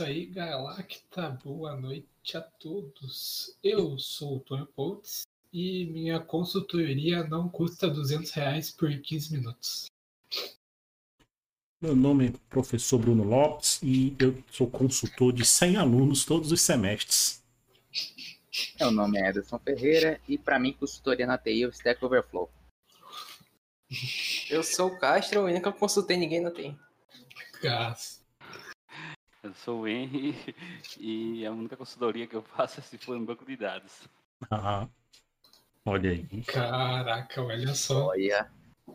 isso aí, Galacta. Boa noite a todos. Eu sou o Tony Potts e minha consultoria não custa 200 reais por 15 minutos. Meu nome é professor Bruno Lopes e eu sou consultor de 100 alunos todos os semestres. Meu nome é Ederson Ferreira e para mim consultoria na TI é o Stack Overflow. Eu sou o Castro e nunca consultei ninguém na TI. Gás. Eu sou o Henry e a única consultoria que eu faço é se for no banco de dados. Ah, olha aí. Caraca, olha só. Olha,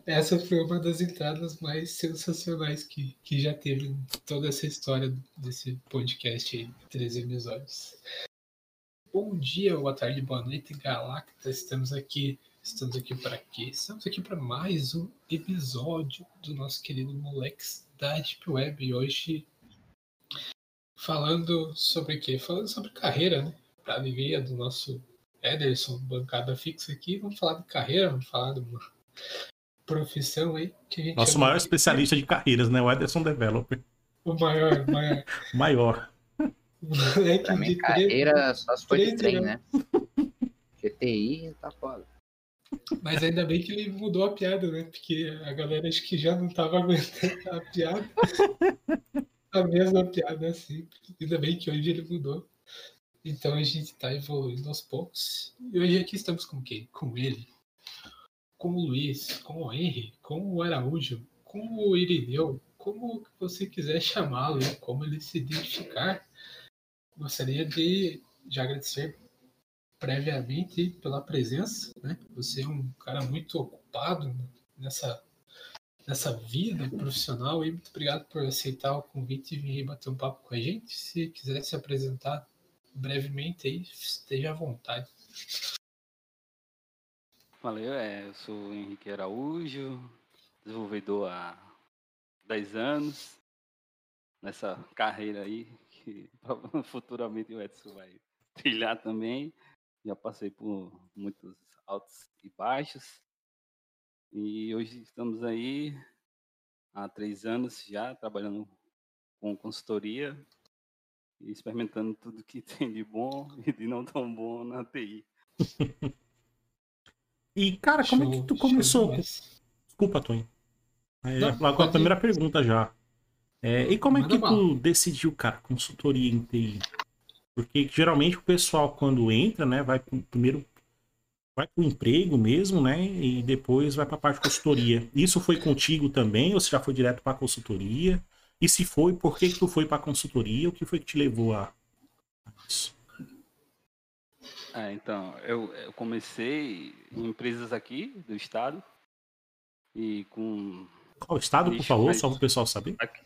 Essa foi uma das entradas mais sensacionais que, que já teve em toda essa história desse podcast aí, três episódios. Bom dia, boa tarde, boa noite, Galacta. Estamos aqui, estamos aqui para quê? Estamos aqui para mais um episódio do nosso querido Moleques da Deep Web. E hoje falando sobre o quê? Falando sobre carreira, né? Para alegria do nosso Ederson, bancada fixa aqui, vamos falar de carreira, vamos falar de uma profissão aí que a gente Nosso maior de- especialista de carreiras, né? O Ederson Developer. O maior, maior. Maior. moleque pra mim de carreira só se for de trem, né? GTI tá foda. Mas ainda bem que ele mudou a piada, né? Porque a galera acho que já não tava aguentando a piada. A mesma piada sempre. Ainda bem que hoje ele mudou. Então a gente tá evoluindo aos poucos. E hoje aqui estamos com quem? Com ele. Com o Luiz, com o Henry, com o Araújo, com o Irineu, como você quiser chamá-lo, como ele se identificar. Gostaria de, de agradecer previamente pela presença, né? Você é um cara muito ocupado nessa nessa vida profissional e muito obrigado por aceitar o convite e vir bater um papo com a gente. Se quiser se apresentar brevemente aí, esteja à vontade. Valeu, é, eu sou o Henrique Araújo, desenvolvedor há 10 anos, nessa carreira aí, que futuramente o Edson vai trilhar também. Já passei por muitos altos e baixos. E hoje estamos aí há três anos já trabalhando com consultoria e experimentando tudo que tem de bom e de não tão bom na TI. E, cara, como é que Show, tu show começou? Desculpa, Tony. É, Não, falar com a pode ir. primeira pergunta já. É, e como é que tu decidiu, cara, consultoria em TI? Porque geralmente o pessoal, quando entra, né, vai primeiro vai pro emprego mesmo, né, e depois vai pra parte de consultoria. Isso foi contigo também, ou você já foi direto pra consultoria? E se foi, por que que tu foi pra consultoria? O que foi que te levou a a isso? É, então, eu, eu comecei em empresas aqui do estado e com. Qual estado, por favor, só pro pessoal saber? Aqui,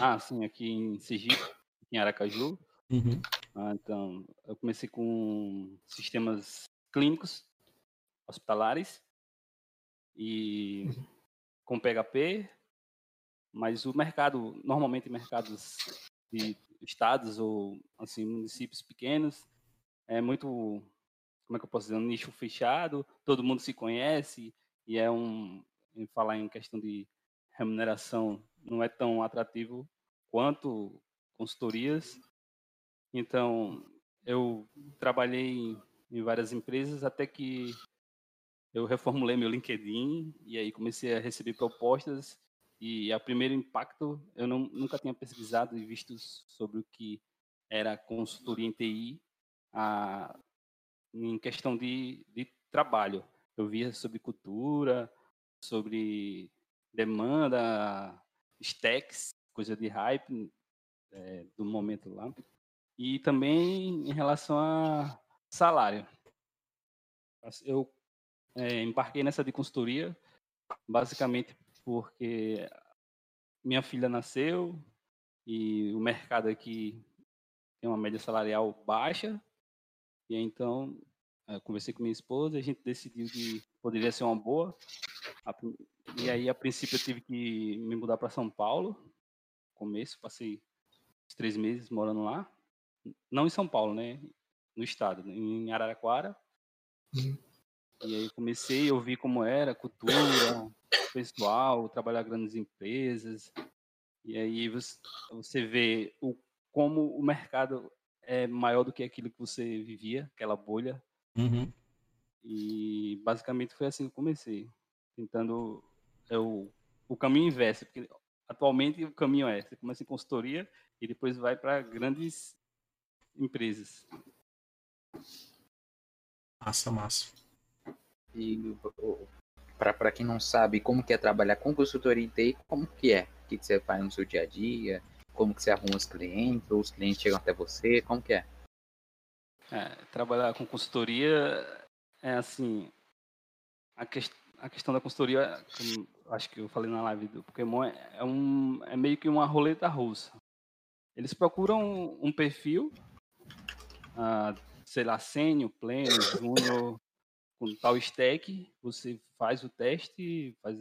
ah, sim, aqui em Sergipe, em Aracaju. Uhum. Ah, então, eu comecei com sistemas clínicos, hospitalares e com PHP, mas o mercado, normalmente mercados de estados ou assim municípios pequenos, é muito, como é que eu posso dizer, um nicho fechado, todo mundo se conhece e é um, em falar em questão de remuneração, não é tão atrativo quanto consultorias. Então, eu trabalhei em, em várias empresas até que eu reformulei meu LinkedIn e aí comecei a receber propostas e a primeiro impacto eu não, nunca tinha pesquisado e visto sobre o que era consultoria em TI a, em questão de, de trabalho. Eu via sobre cultura, sobre demanda, stacks, coisa de hype é, do momento lá. E também em relação a salário. Eu é, embarquei nessa de consultoria basicamente porque minha filha nasceu e o mercado aqui tem uma média salarial baixa. E então eu conversei com minha esposa, a gente decidiu que poderia ser uma boa. E aí, a princípio, eu tive que me mudar para São Paulo. No começo, passei três meses morando lá. Não em São Paulo, né? No estado, em Araraquara. Uhum. E aí comecei, eu vi como era a cultura, pessoal, trabalhar grandes empresas. E aí você, você vê o como o mercado é maior do que aquilo que você vivia, aquela bolha. Uhum. E basicamente foi assim que eu comecei, tentando é o, o caminho inverso, porque atualmente o caminho é, você começa em consultoria e depois vai para grandes empresas. Massa, massa. E para quem não sabe como que é trabalhar com consultoria em TI, como que é? O que, que você faz no seu dia a dia? Como que você arruma os clientes? Ou os clientes chegam até você? Como que é? É, trabalhar com consultoria é assim, a, que, a questão da consultoria, acho que eu falei na live do Pokémon, é, é, um, é meio que uma roleta russa. Eles procuram um perfil, ah, sei lá, sênior, pleno, júnior, com tal stack, você faz o teste, faz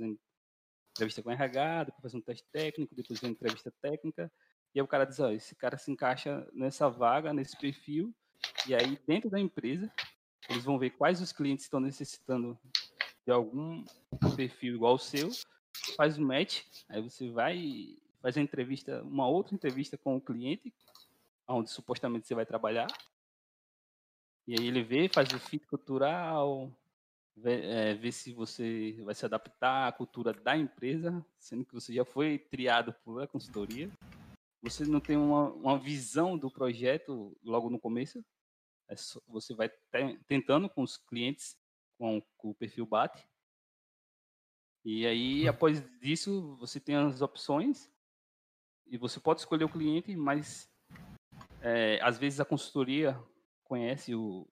entrevista com RH, depois faz um teste técnico, depois vem entrevista técnica, e aí o cara diz, ó, esse cara se encaixa nessa vaga, nesse perfil, e aí dentro da empresa, eles vão ver quais os clientes estão necessitando de algum perfil igual ao seu, faz o match, aí você vai faz a entrevista, uma outra entrevista com o cliente, onde supostamente você vai trabalhar, e aí ele vê, faz o fit cultural, vê, é, vê, se você vai se adaptar à cultura da empresa, sendo que você já foi triado por a consultoria. Você não tem uma, uma visão do projeto logo no começo. É só, você vai tentando com os clientes, com, com o perfil BAT. E aí, após isso, você tem as opções e você pode escolher o cliente, mas é, às vezes a consultoria conhece o,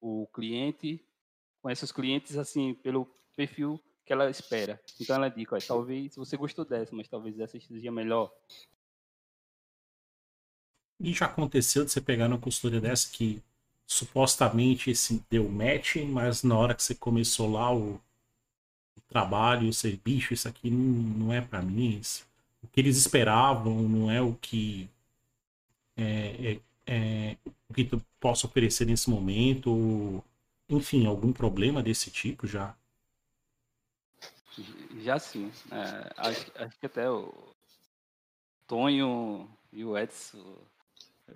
o cliente, conhece os clientes assim pelo perfil que ela espera. Então ela diz, talvez você gostou dessa, mas talvez essa seja melhor. E já aconteceu de você pegar uma consultoria dessa que supostamente esse deu match, mas na hora que você começou lá o, o trabalho, você, bicho, isso aqui não, não é para mim. Isso, o que eles esperavam não é o que é, é, é, o que tu possa oferecer nesse momento? Enfim, algum problema desse tipo já? Já sim. É, acho, acho, que até o Tonho e o Edson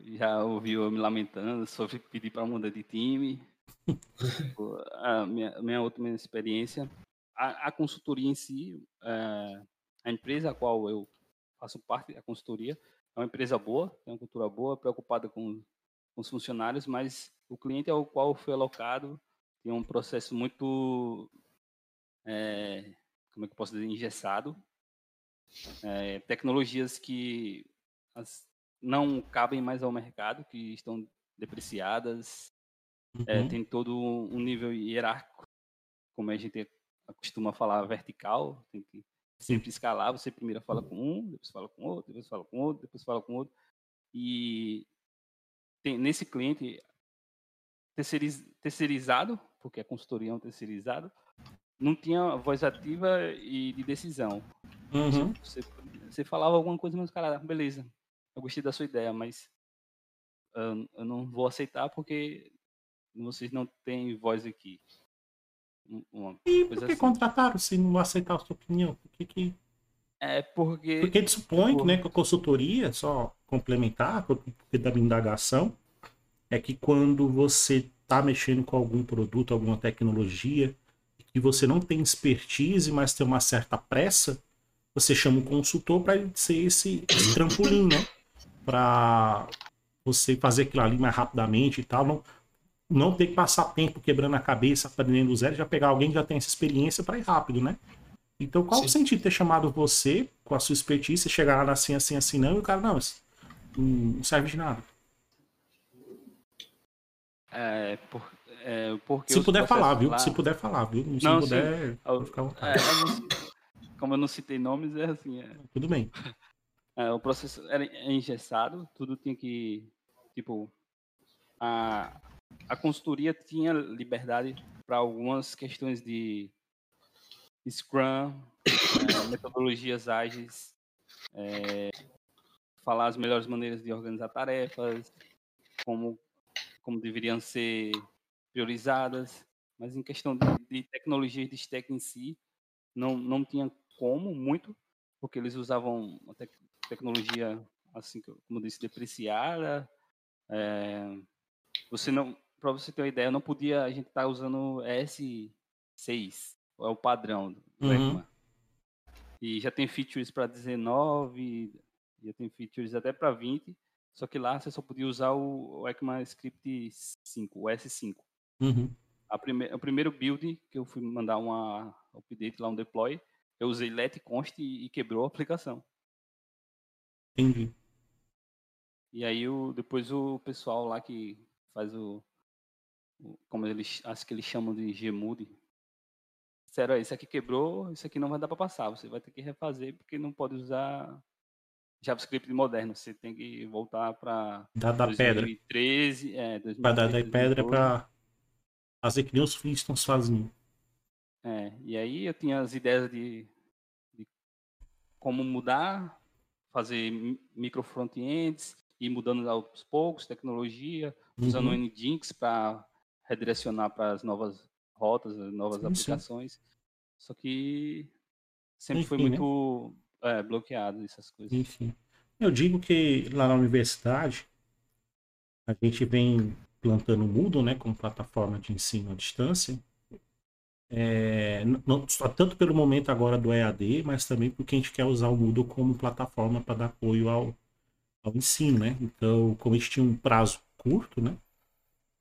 já ouviu eu me lamentando sobre pedir para mudar de time. a minha, minha outra experiência, a, a, consultoria em si, é, a empresa a qual eu faço parte, a consultoria, é uma empresa boa, tem uma cultura boa, preocupada com, com os funcionários, mas o cliente ao qual foi alocado tem um processo muito, é, como é que eu posso dizer, engessado. É, tecnologias que as, não cabem mais ao mercado, que estão depreciadas, é, uhum. é, tem todo um nível hierárquico, como a gente costuma falar, vertical, tem que sempre escalar, você primeiro fala com um, depois fala com outro, depois fala com outro, depois fala com outro. E tem, nesse cliente terceiriz, terceirizado, porque a consultoria é um terceirizado, não tinha voz ativa e de decisão. Uhum. Você, você, falava alguma coisa, mas cara, beleza, eu gostei da sua ideia, mas eu, eu não vou aceitar porque vocês não têm voz aqui. Uma e por que assim. contrataram se não aceitar a sua opinião? Por que, que... É porque. Porque eles supõem por... né, que a consultoria, só complementar, porque da minha indagação, é que quando você está mexendo com algum produto, alguma tecnologia, e você não tem expertise, mas tem uma certa pressa, você chama um consultor para ser esse, esse trampolim, né? Para você fazer aquilo ali mais rapidamente e tal. Não, não ter que passar tempo quebrando a cabeça, aprendendo do zero, já pegar alguém que já tem essa experiência para ir rápido, né? Então, qual Sim. o sentido de ter chamado você com a sua expertise, chegar lá assim, assim, assim, não, e o cara, não, não serve de nada. É, por, é, porque se puder falar, viu? Lá... Se puder falar, viu? Se não, puder, eu, ficar é, eu como eu não citei nomes, é assim. É... Tudo bem. É, o processo era engessado, tudo tinha que, tipo, a, a consultoria tinha liberdade para algumas questões de Scrum, é, metodologias ágeis, é, falar as melhores maneiras de organizar tarefas, como, como deveriam ser priorizadas, mas em questão de, de tecnologias de stack em si, não, não tinha como muito, porque eles usavam te tecnologia assim como eu disse, depreciada. É, você não, para você ter uma ideia, não podia a gente tá usando S6, é o padrão do Uhum. E já tem features para 19, já tem features até para 20, só que lá você só podia usar o, o ECMAScript 5, o S5. Uhum. A prime o primeiro build que eu fui mandar uma update lá, um deploy, eu usei let const e, e quebrou a aplicação. Entendi. E aí o, depois o pessoal lá que faz o, o- como eles acho que eles chamam de disseram, "Ó, isso aqui quebrou, isso aqui não vai dar para passar, você vai ter que refazer porque não pode usar JavaScript moderno, você tem que voltar para Da, da pedra. 2013, é, Pra dar da 2013, pedra 2012. pra fazer que nem os Flintstones faziam. É, e aí eu tinha as ideias de, de como mudar, fazer mi- micro front-ends, ir mudando aos poucos, tecnologia, usando o Uhum. Nginx para redirecionar para as novas rotas, as novas Sim, sim. aplicações. Só que sempre foi Enfim, né? muito é, bloqueado essas coisas. Enfim. Eu digo que lá na universidade a gente vem plantando o Moodle, né, como plataforma de ensino à distância. É, não só tanto pelo momento agora do EAD, mas também porque a gente quer usar o Moodle como plataforma para dar apoio ao, ao ensino, né? Então, como a gente tinha um prazo curto, né?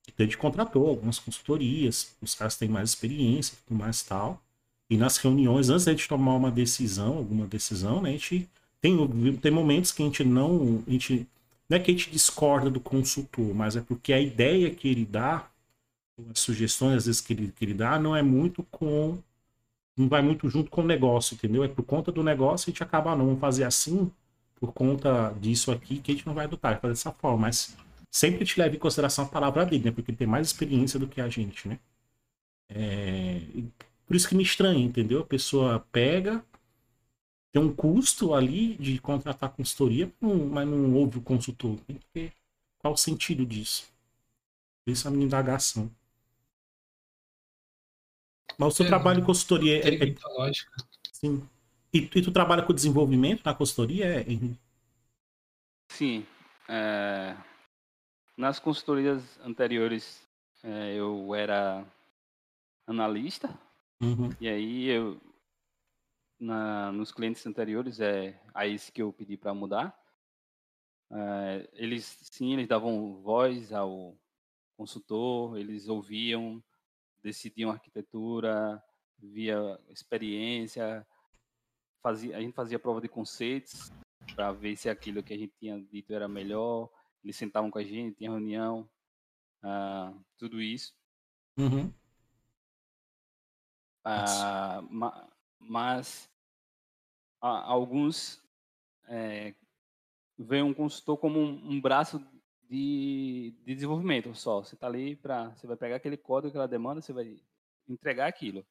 Então a gente contratou algumas consultorias, os caras têm mais experiência, tudo mais tal. E nas reuniões, antes da gente tomar uma decisão, alguma decisão, né, a gente tem, tem momentos que a gente não. A gente, não é que a gente discorda do consultor, mas é porque a ideia que ele dá, as sugestões às vezes que ele, que ele dá, não é muito com. Não vai muito junto com o negócio, entendeu? É por conta do negócio a gente acaba, ah, não, vamos fazer assim, por conta disso aqui, que a gente não vai adotar, fazer dessa forma. Mas sempre a gente leva em consideração a palavra dele, né? Porque ele tem mais experiência do que a gente, né? É, por isso que me estranha, entendeu? A pessoa pega, tem um custo ali de contratar consultoria, mas não ouve o consultor. Tem que ver qual o sentido disso. Isso é a minha indagação. Mas o seu É, trabalho em consultoria é, é, sim. E, e tu trabalha com desenvolvimento na consultoria, é, Henrique? Sim. é, nas consultorias anteriores é, eu era analista Uhum, e aí eu na, nos clientes anteriores é a esse que eu pedi para mudar. é, eles sim eles davam voz ao consultor, eles ouviam, decidiam arquitetura, via experiência, fazia, a gente fazia prova de conceitos para ver se aquilo que a gente tinha dito era melhor. Eles sentavam com a gente, tinha reunião, ah, tudo isso. uhum, Ah, ma- mas a- alguns é, veem um consultor como um, um braço de, de desenvolvimento só. Você está ali para. Você vai pegar aquele código que ela demanda, você vai entregar aquilo.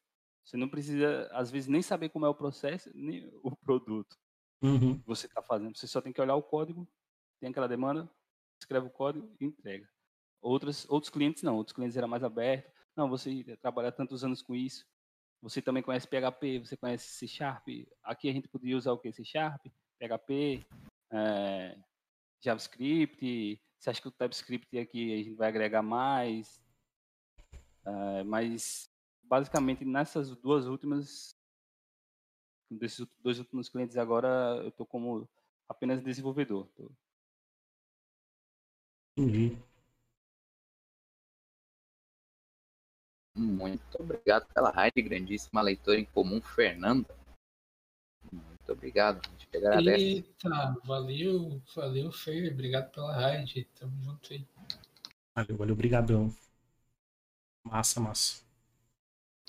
Você não precisa, às vezes, nem saber como é o processo, nem o produto. uhum. que você está fazendo. Você só tem que olhar o código, tem aquela demanda, escreve o código e entrega. Outros, outros clientes não, outros clientes eram mais abertos. Não, você trabalha tantos anos com isso, você também conhece PHP, você conhece C Sharp. Aqui a gente podia usar o que? C Sharp, PHP, eh, JavaScript. Você acha que o TypeScript aqui a gente vai agregar mais? Eh, mas basicamente nessas duas últimas desses dois últimos clientes agora eu tô como apenas desenvolvedor. Tô- Entendi. Muito obrigado pela raid, grandíssima leitora em comum, Fernanda. Muito obrigado, a gente agradece. Eita, valeu, valeu, Fê. Obrigado pela raid. Tamo junto aí. Valeu, valeu, brigadão. Massa, massa.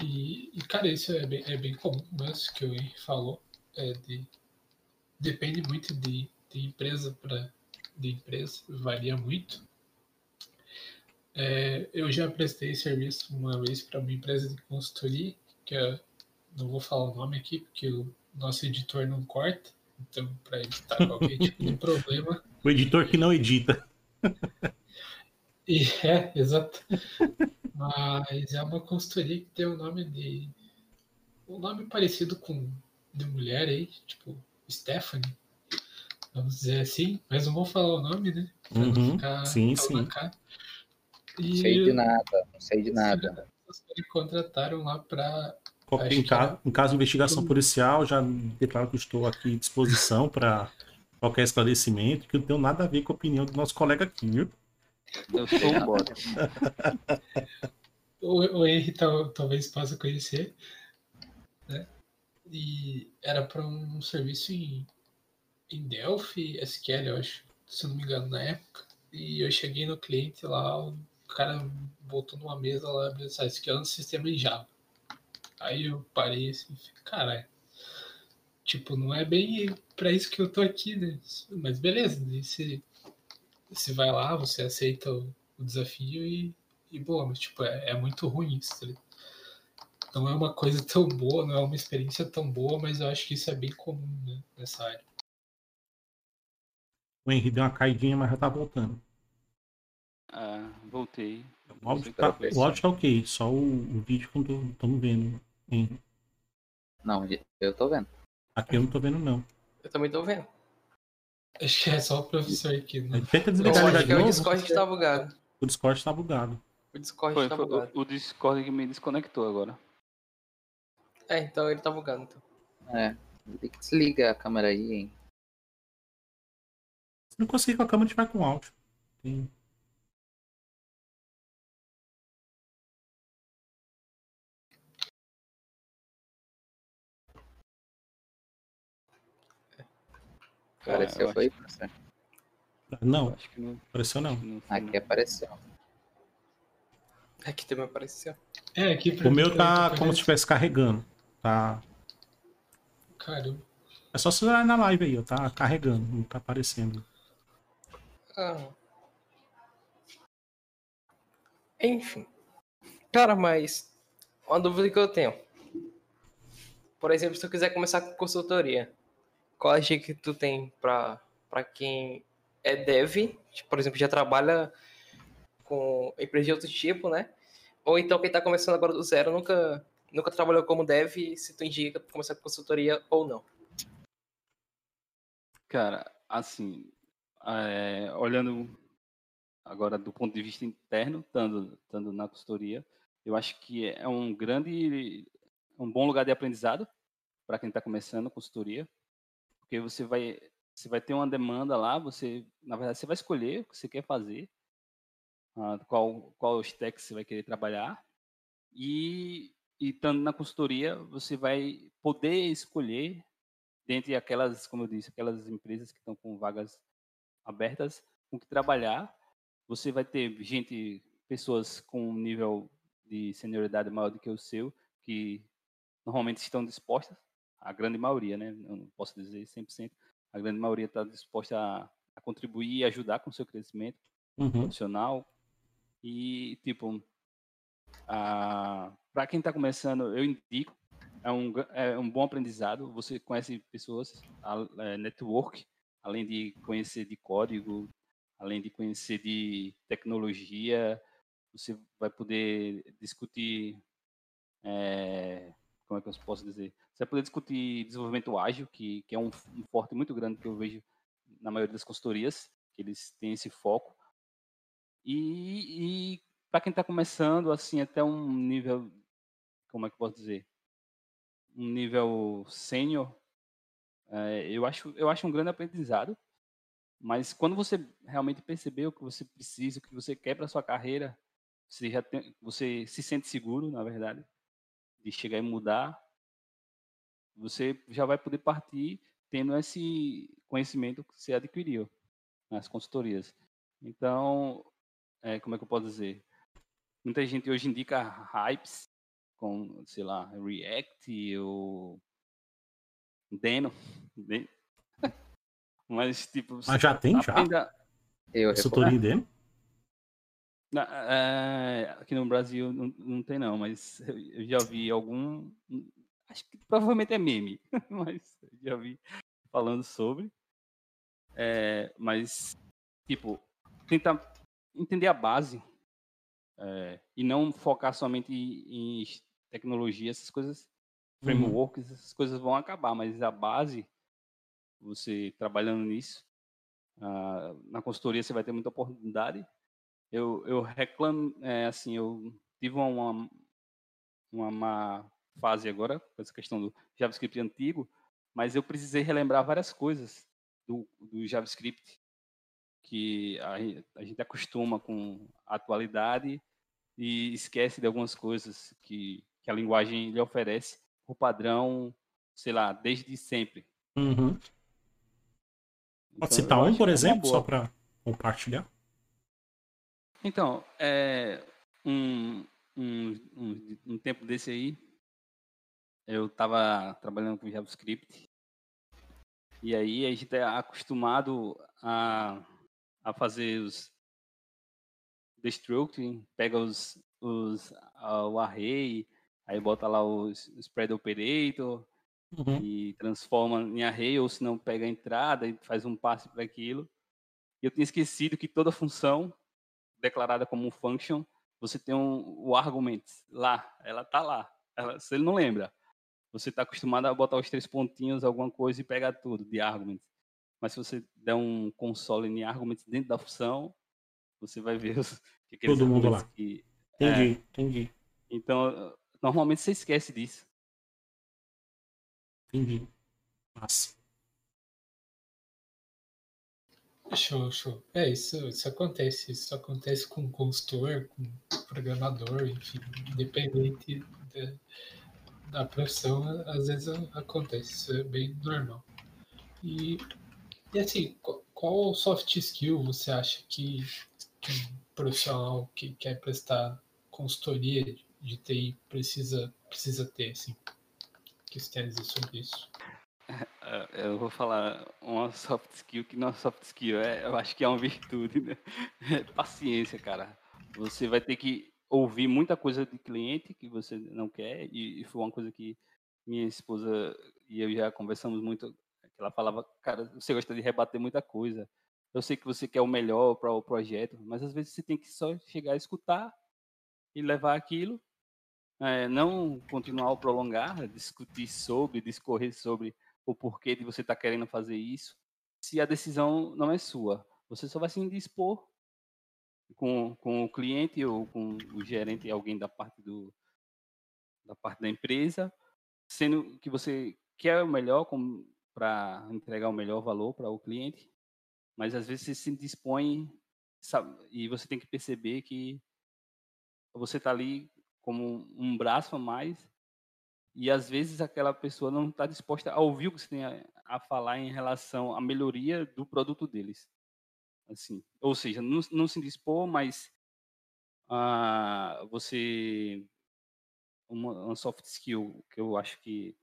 E, e, cara, isso é bem, é bem comum? Isso que o Henrique falou. É de, depende muito de, de empresa para de empresa, varia muito. É, eu já prestei serviço uma vez para uma empresa de consultoria, que eu não vou falar o nome aqui, porque o nosso editor não corta. Então, para evitar qualquer tipo de problema, O editor que não edita. E é, exato. Mas é uma consultoria que tem o nome de. Um nome parecido com de mulher aí, tipo Stephanie. vamos dizer assim, mas não vou falar o nome, né? Pra não Uhum, ficar sim, sim. Não sei de nada, não sei de nada. caras contrataram lá. Qualquer- Acho em, ca- em caso de investigação policial, já declaro que estou aqui à disposição para qualquer esclarecimento, que não tem nada a ver com a opinião do nosso colega aqui, viu? Eu sou um bot. O, o Henry tal- talvez possa conhecer, né? E era para um serviço em, em Delphi, SQL, eu acho, se eu não me engano, na época. E eu cheguei no cliente lá, o cara botou numa mesa lá, pensar, isso aqui é um sistema em Java. Aí eu parei assim, falei, caralho. Tipo, não é bem para isso que eu tô aqui, né? Mas beleza, daí você, vai lá, você aceita o, o desafio e, e boa, mas tipo, é, é muito ruim isso, tá ligado? Não é uma coisa tão boa, não é uma experiência tão boa, mas eu acho que isso é bem comum né, nessa área. O Henry deu uma caidinha, mas já tá voltando. Ah, voltei. O áudio tá, o áudio tá ok, só o, o vídeo que eu estamos vendo. Henry. Não, eu tô vendo. Aqui eu não tô vendo, não. Eu também tô vendo. Acho que é só o professor aqui, né? Tenta desligar de que é o novo. Discord que tá bugado. O Discord tá bugado. O Discord Foi, tá foi bugado. o, o Discord que me desconectou agora. É, então ele tá bugado. Então. É. Tem que desliga a câmera aí, hein? Se não conseguir com a câmera, a gente vai com áudio. Tem- Apareceu, eu foi, acho- professor? Não, Acho que não, apareceu não. Aqui apareceu. Aqui também apareceu. É, aqui O mim meu tá tá como se estivesse carregando. Tá. Caramba. É só você olhar na live aí, ó. Tá carregando, não tá aparecendo. Ah. Enfim. Cara, mas uma dúvida que eu tenho. Por exemplo, se eu quiser começar com consultoria, qual a dica que tu tem pra quem é dev, tipo, por exemplo, já trabalha com empresa de outro tipo, né? Ou então quem tá começando agora do zero, nunca, nunca trabalhou como dev, se tu indica começar com consultoria ou não. Cara, assim, é, olhando agora do ponto de vista interno, estando, estando na consultoria, eu acho que é um grande, um bom lugar de aprendizado para quem está começando consultoria, porque você vai, você vai ter uma demanda lá, você, na verdade, você vai escolher o que você quer fazer, ah, qual, qual stack você vai querer trabalhar, e, e estando na consultoria, você vai poder escolher dentre aquelas, como eu disse, aquelas empresas que estão com vagas abertas, com que trabalhar. Você vai ter gente, pessoas com um nível de senioridade maior do que o seu, que normalmente estão dispostas, a grande maioria, né? Eu não posso dizer 100%, a grande maioria está disposta a, a contribuir e ajudar com o seu crescimento Uhum. profissional. E, tipo, para quem está começando, eu indico, é um, é um bom aprendizado. Você conhece pessoas, a- é, network, além de conhecer de código, além de conhecer de tecnologia, você vai poder discutir, é, como é que eu posso dizer? Você vai poder discutir desenvolvimento ágil, que, que é um, um forte muito grande que eu vejo na maioria das consultorias, que eles têm esse foco. E, e para quem está começando, assim, até um nível, como é que eu posso dizer? Um nível sênior, é, eu, acho, eu acho um grande aprendizado. Mas quando você realmente percebeu o que você precisa, o que você quer para sua carreira, você já tem, você se sente seguro, na verdade, de chegar e mudar, você já vai poder partir tendo esse conhecimento que você adquiriu nas consultorias. Então, é, como é que eu posso dizer? Muita gente hoje indica hypes com, sei lá, React ou Deno. Den- Mas, tipo, Mas já tem, já? aprenda- Eu Consultoria dele? Na- é, aqui no Brasil não, não tem não, mas eu já vi algum, acho que provavelmente é meme, mas já vi falando sobre. É, mas, tipo, tentar entender a base é, e não focar somente em, tecnologia, essas coisas, Uhum. frameworks, essas coisas vão acabar, mas a base você trabalhando nisso. Ah, na consultoria você vai ter muita oportunidade. Eu, eu reclamo, é, assim, eu tive uma, uma má fase agora, com essa questão do JavaScript antigo, mas eu precisei relembrar várias coisas do, do JavaScript que a, a gente acostuma com a atualidade e esquece de algumas coisas que, que a linguagem lhe oferece por padrão, sei lá, desde sempre. Uhum. Pode então, citar um, por é exemplo, só para compartilhar? Então, é, um, um, um, um, tempo desse aí, eu estava trabalhando com JavaScript e aí a gente é acostumado a, a fazer os destructing, pega os, os, uh, o array, aí bota lá os, o spread operator uhum. e transforma em array, ou se não pega a entrada e faz um passe para aquilo. E eu tinha esquecido que toda função declarada como function, você tem um, o argument lá, ela tá lá. Ela, se ele não lembra, você está acostumado a botar os três pontinhos, alguma coisa e pegar tudo de argument. Mas se você der um console em argument dentro da função, você vai ver os, Todo mundo lá. Que, entendi, é, entendi. Então, normalmente você esquece disso. Entendi. Massa. Show, show. É, isso, isso acontece. Isso acontece com consultor, com programador, enfim, independente da, da profissão, às vezes acontece. Isso é bem normal. E, e assim, qual, soft skill você acha que, que um profissional que quer prestar consultoria de TI precisa, precisa ter, assim? O que você tem a dizer sobre isso? É, eu vou falar uma soft skill que não é soft skill, é, eu acho que é uma virtude, né? É paciência, cara. Você vai ter que ouvir muita coisa de cliente que você não quer, e, e foi uma coisa que minha esposa e eu já conversamos muito, ela falava, cara, você gosta de rebater muita coisa. Eu sei que você quer o melhor para o projeto, mas às vezes você tem que só chegar a escutar e levar aquilo é, não continuar ou prolongar, discutir sobre, discorrer sobre o porquê de você estar tá querendo fazer isso, se a decisão não é sua. Você só vai se indispor com, com o cliente ou com o gerente, alguém da parte do da parte da empresa, sendo que você quer o melhor para entregar o melhor valor para o cliente, mas às vezes você se dispõe sabe, e você tem que perceber que você está ali como um braço a mais e às vezes aquela pessoa não está disposta a ouvir o que você tem a, a, falar em relação à melhoria do produto deles. Assim, ou seja, não, não se dispor, mas ah, você uma, uma, soft skill que eu acho que,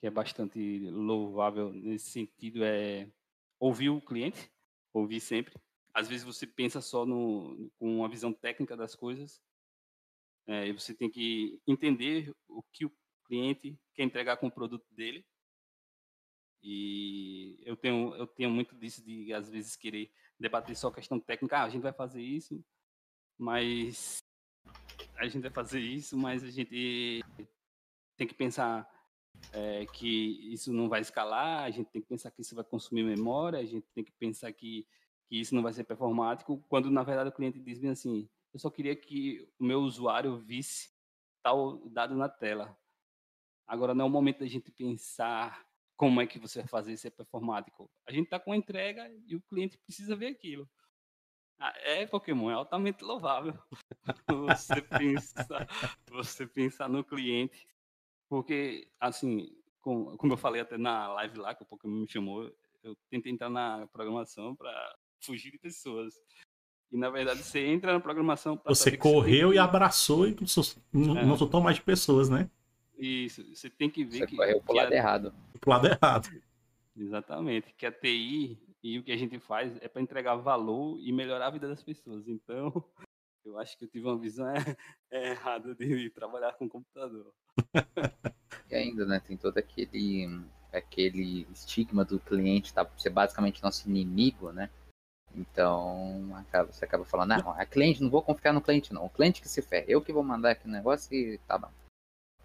que é bastante louvável nesse sentido é ouvir o cliente, ouvir sempre. Às vezes você pensa só no, com uma visão técnica das coisas, é, você tem que entender o que o cliente quer entregar com o produto dele. E eu tenho, eu tenho muito disso de, às vezes, querer debater só questão técnica. Ah, a gente vai fazer isso, mas a gente vai fazer isso, mas a gente tem que pensar é, que isso não vai escalar, a gente tem que pensar que isso vai consumir memória, a gente tem que pensar que, que isso não vai ser performático, quando na verdade o cliente diz bem assim, eu só queria que o meu usuário visse tal dado na tela. Agora não é o momento da gente pensar como é que você vai fazer isso é performático. A gente está com a entrega e o cliente precisa ver aquilo. Ah, é Pokémon, é altamente louvável você pensar, você pensar no cliente, porque assim, como, como eu falei até na live lá que o Pokémon me chamou, eu tentei entrar na programação para fugir de pessoas. E na verdade você entra na programação. Você correu você e abraçou e não, é. não soltou mais de pessoas, né? Isso, você tem que ver você que. Correu pro lado a... errado. Pro lado errado. Exatamente. Que a TI e o que a gente faz é para entregar valor e melhorar a vida das pessoas. Então, eu acho que eu tive uma visão errada de trabalhar com computador. E ainda, né, tem todo aquele aquele estigma do cliente tá ser basicamente nosso inimigo, né? Então, acaba, você acaba falando, não, a cliente, não vou confiar no cliente, não. O cliente que se ferra, eu que vou mandar aqui o negócio e tá bom.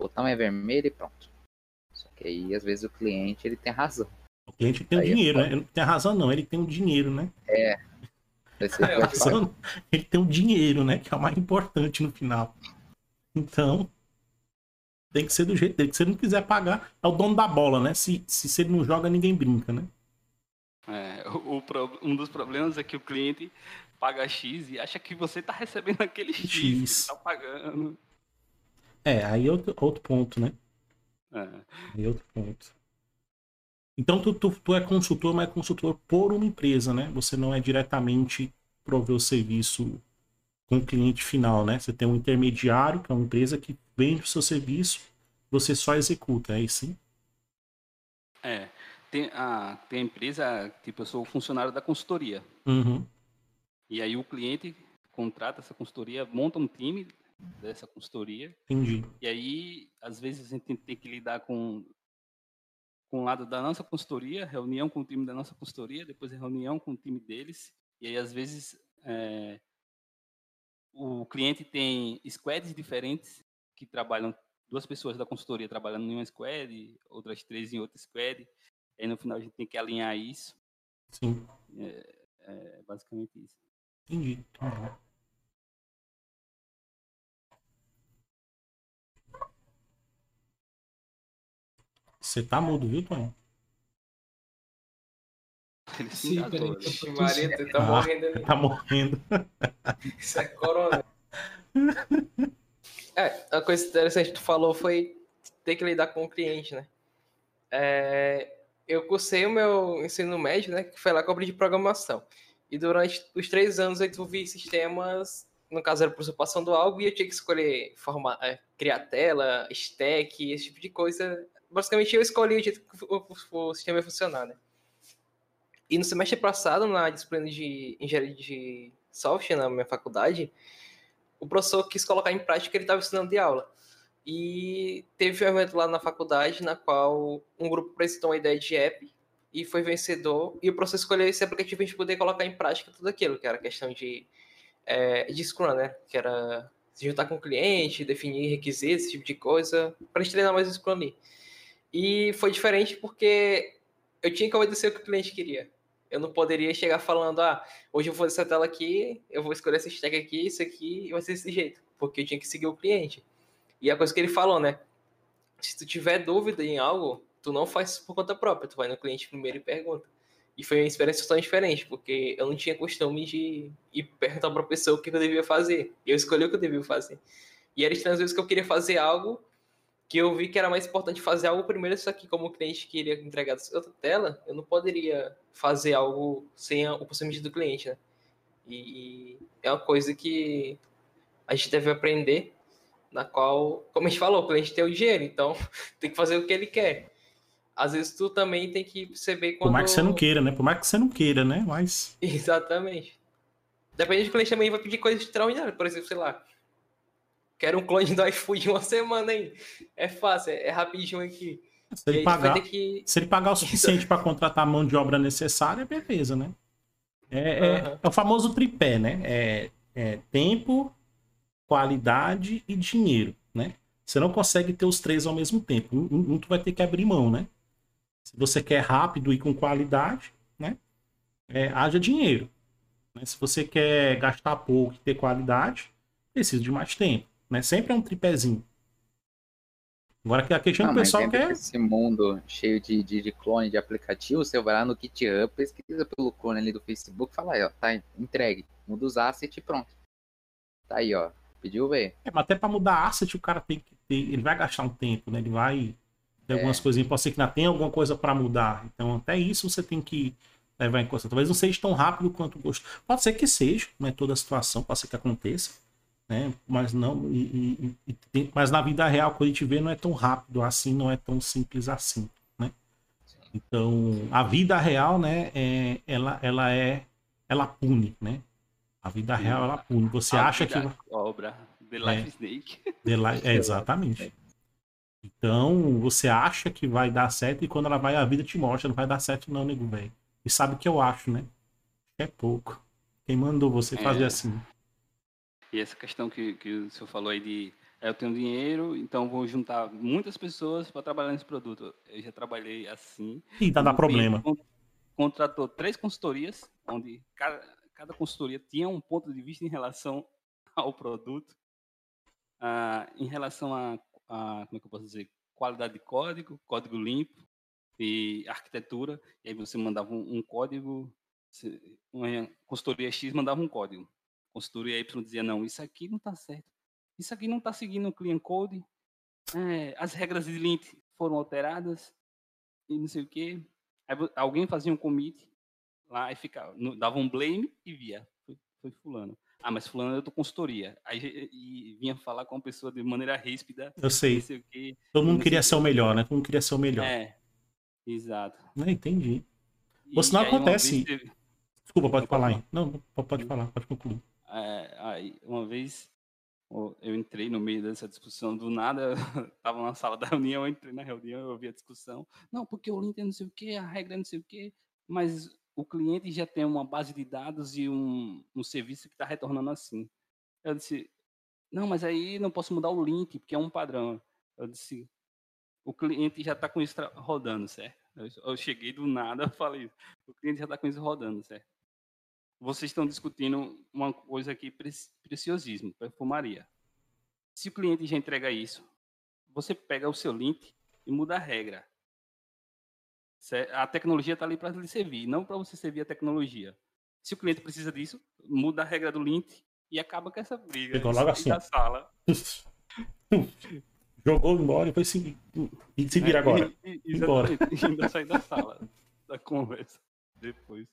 O botão é vermelho e pronto. Só que aí, às vezes, o cliente ele tem razão. O cliente tem o Aí é dinheiro, né? Ele não tem razão, não. Ele tem o dinheiro, né? É, falar. Razão, ele tem o dinheiro, né? Que é o mais importante no final. Então, tem que ser do jeito dele. Se ele não quiser pagar, é o dono da bola, né? Se, se, se ele não joga, ninguém brinca, né? É, o, o um dos problemas é que o cliente paga X e acha que você está recebendo aquele X, que ele X. tá pagando. É, aí é outro, outro ponto, né? É. Aí é outro ponto. Então, tu, tu, tu é consultor, mas é consultor por uma empresa, né? Você não é diretamente prover o serviço com o cliente final, né? Você tem um intermediário, que é uma empresa que vende o seu serviço, você só executa, é isso? É. Tem a, tem a empresa, tipo, eu sou funcionário da consultoria. Uhum. E aí o cliente contrata essa consultoria, monta um time dessa consultoria. Entendi. E aí, às vezes, a gente tem, que lidar com, com o lado da nossa consultoria, reunião com o time da nossa consultoria, depois reunião com o time deles. E aí, às vezes, é, o cliente tem squads diferentes que trabalham, duas pessoas da consultoria trabalhando em uma squad, outras três em outra squad. E aí, no final, a gente tem que alinhar isso. Sim, É basicamente isso. entendi. entendi. Você tá mudo, viu, Tony? Ele se Sim, peraí, né? que eu tu tá Ah. morrendo ali. Tá morrendo. Isso é corona. É, a coisa interessante que tu falou foi ter que lidar com o cliente, né? É, eu cursei o meu ensino médio, né? Que foi lá cobrir de programação. E durante os três anos eu desenvolvi sistemas, no caso era por passando algo, e eu tinha que escolher formar, é, criar tela, stack, esse tipo de coisa. Basicamente eu escolhi o jeito que o, o- o sistema ia funcionar, né? E no semestre passado, na disciplina de engenharia de software na minha faculdade, o professor quis colocar em prática o que ele estava ensinando de aula. E teve um evento lá na faculdade na qual um grupo apresentou uma ideia de app e foi vencedor. E o professor escolheu esse aplicativo a gente poder colocar em prática tudo aquilo, que era questão de, é, de Scrum, né? Que era se juntar com o cliente, definir requisitos, esse tipo de coisa, para a gente treinar mais o Scrum ali. E foi diferente porque eu tinha que obedecer o que o cliente queria. Eu não poderia chegar falando, ah, hoje eu vou fazer essa tela aqui, eu vou escolher essa stack aqui, isso aqui, e vai ser desse jeito. Porque eu tinha que seguir o cliente. E a coisa que ele falou, né? Se tu tiver dúvida em algo, tu não faz por conta própria, tu vai no cliente primeiro e pergunta. E foi uma experiência tão diferente, porque eu não tinha costume de ir perguntar pra pessoa o que eu devia fazer. Eu escolhi o que eu devia fazer. E era estranho às vezes que eu queria fazer algo que eu vi que era mais importante fazer algo primeiro, só que como o cliente queria entregar outra tela, eu não poderia fazer algo sem o consentimento do cliente, né? E é uma coisa que a gente deve aprender, na qual, como a gente falou, o cliente tem o dinheiro, então tem que fazer o que ele quer. Às vezes tu também tem que perceber quando... Por mais que você não queira, né? Por mais que você não queira, né? Mas. Exatamente. Depende do cliente também vai pedir coisas extraordinárias. Por exemplo, sei lá. Quero um clone do iFood uma semana aí. É fácil, é, é rapidinho aqui. Se ele pagar, que. se ele pagar o suficiente para contratar a mão de obra necessária, beleza, né? É, é- Aham. é o famoso tripé, né? É, é tempo, qualidade e dinheiro, né? Você não consegue ter os três ao mesmo tempo. Um, um- um tu vai ter que abrir mão, né? Se você quer rápido e com qualidade, né? É, haja dinheiro. né? Se você quer gastar pouco e ter qualidade, precisa de mais tempo, né? Sempre é um tripézinho. Agora que a questão do mas pessoal dentro quer desse mundo cheio de, de, de clone de aplicativo, você vai lá no GitHub, pesquisa pelo clone ali do Facebook, fala aí, ó, tá entregue. Muda os assets e pronto. Tá aí, ó. Pediu ver. É, mas até pra mudar asset o cara tem que ter. Ele vai gastar um tempo, né? Ele vai. Tem algumas É. coisinhas. Pode ser que ainda tenha alguma coisa pra mudar. Então, até isso você tem que levar em conta. Talvez não seja tão rápido quanto gosto. Pode ser que seja, não é toda a situação, pode ser que aconteça. Né? Mas não. e- e- e mas na vida real, quando a gente vê, não é tão rápido assim, não é tão simples assim. Né? Então, a vida real, né? É, ela, ela é. Ela pune, né? A vida real, ela pune. Você A acha que. Obra. The Life Snake. The É, exatamente. Então, você acha que vai dar certo e quando ela vai, a vida te mostra, não vai dar certo não, nego velho. E sabe o que eu acho, né? É pouco. Quem mandou você fazer É. assim? E essa questão que, que o senhor falou aí de É, Eu tenho dinheiro, então vou juntar muitas pessoas para trabalhar nesse produto. Eu já trabalhei assim. E dá, dá O problema. Contratou três consultorias, onde cada, cada consultoria tinha um ponto de vista em relação ao produto, ah, em relação a, a, como é que eu posso dizer, qualidade de código, código limpo e arquitetura. E aí você mandava um, um código, uma consultoria X mandava um código, consultoria Y dizia não, isso aqui não está certo, isso aqui não está seguindo o clean code, é, as regras de lint foram alteradas e não sei o quê. Aí alguém fazia um commit lá e ficava, dava um blame e via, foi, foi fulano. Ah, mas fulano é da consultoria. Aí e- vinha falar com a pessoa de maneira ríspida, Eu não sei. sei o quê. Todo mundo não queria ser o melhor, né? Todo mundo queria ser o melhor. É, exato. Não, entendi. E Ou uma acontece- teve- Desculpa, pode Não, falar aí. Não, não, pode falar, pode concluir. É, aí, uma vez eu entrei no meio dessa discussão, do nada, estava na sala da reunião, eu entrei na reunião, eu ouvi a discussão. Não, porque o link é não sei o quê, a regra é não sei o quê, mas o cliente já tem uma base de dados e um, um serviço que está retornando assim. Eu disse, não, mas aí não posso mudar o link, porque é um padrão. Eu disse, o cliente já está com isso rodando, certo? Eu, eu cheguei do nada, falei, o cliente já está com isso rodando, certo? Vocês estão discutindo uma coisa aqui, preci- preciosismo, perfumaria. Se o cliente já entrega isso, você pega o seu link e muda a regra. A tecnologia está ali para lhe servir, não para você servir a tecnologia. Se o cliente precisa disso, muda a regra do link e acaba com essa briga. Pegou e logo sai assim, da sala. Jogou embora e foi se, e se vira É, agora. e- e- Embora. Ainda sair da sala da conversa depois.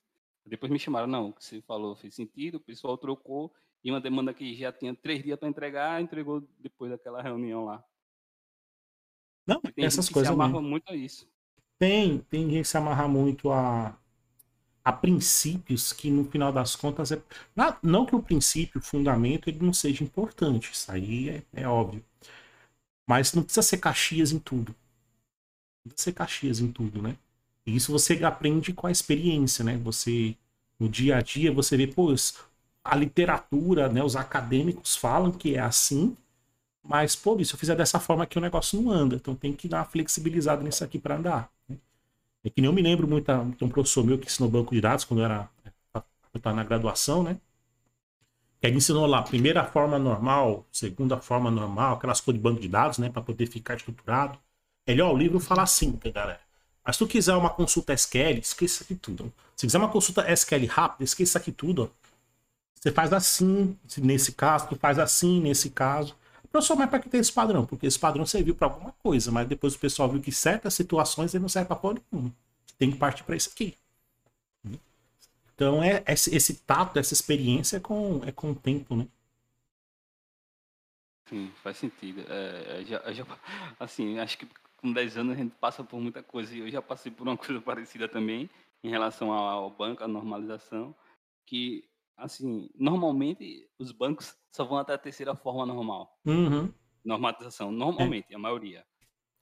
Depois me chamaram, não, o que você falou fez sentido, o pessoal trocou, e uma demanda que já tinha três dias para entregar, entregou depois daquela reunião lá. Não, Tem essas gente que coisas se amarra mesmo. muito a isso. Tem, tem gente que se amarra muito a, a princípios que no final das contas é. na- Não que o princípio, o fundamento, ele não seja importante. Isso aí é, é óbvio. Mas não precisa ser Caxias em tudo. Não precisa ser Caxias em tudo, né? E isso você aprende com a experiência, né? Você, no dia a dia, você vê, pô, a literatura, né? Os acadêmicos falam que é assim, mas, pô, se eu fizer dessa forma aqui, o negócio não anda. Então tem que dar uma flexibilizada nisso aqui para andar. né? É que nem eu me lembro muito, a- tem um professor meu que ensinou banco de dados quando eu era eu estava na graduação, né? Que ele ensinou lá, primeira forma normal, segunda forma normal, aquelas coisas de banco de dados, né? Para poder ficar estruturado. Ele, ó, o livro fala assim, tá, galera. Mas se tu quiser uma consulta SQL, esqueça aqui tudo. Se quiser uma consulta SQL rápida, esqueça aqui tudo. Você faz assim, nesse caso, tu faz assim, nesse caso. Professor, mas para que tem esse padrão? Porque esse padrão serviu para alguma coisa, mas depois o pessoal viu que certas situações ele não serve para porra nenhuma. Tem que partir para isso aqui. Então é esse, esse tato, essa experiência é com, é com o tempo, né? Sim, faz sentido. É, é, já, já, assim, acho que com 10 anos a gente passa por muita coisa. E eu já passei por uma coisa parecida também, em relação ao, banco, à normalização, que, assim, normalmente os bancos só vão até a terceira forma normal. Uhum. Normalização, normalmente, a maioria.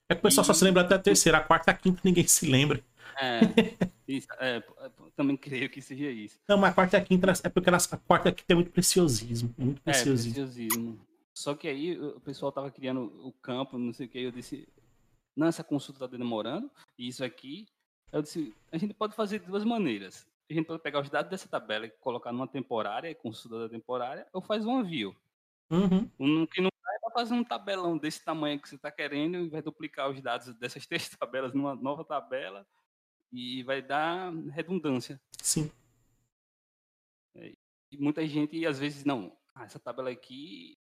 É que o pessoal só se lembra até a terceira, a quarta, a quinta ninguém se lembra. É, isso, é, é, também creio que seja isso. Não, mas a quarta e a quinta é porque elas, a quarta e a quinta é muito preciosismo. É muito É, preciosismo. preciosismo. Só que aí o pessoal tava criando o campo, não sei o que, eu disse, não, essa consulta tá demorando, e isso aqui, eu disse, a gente pode fazer de duas maneiras. A gente pode pegar os dados dessa tabela e colocar numa temporária, consulta da temporária, ou faz um view. Uhum. Um que não dá é para fazer um tabelão desse tamanho que você está querendo e vai duplicar os dados dessas três tabelas numa nova tabela e vai dar redundância. Sim. E muita gente, às vezes, não, ah, essa tabela aqui.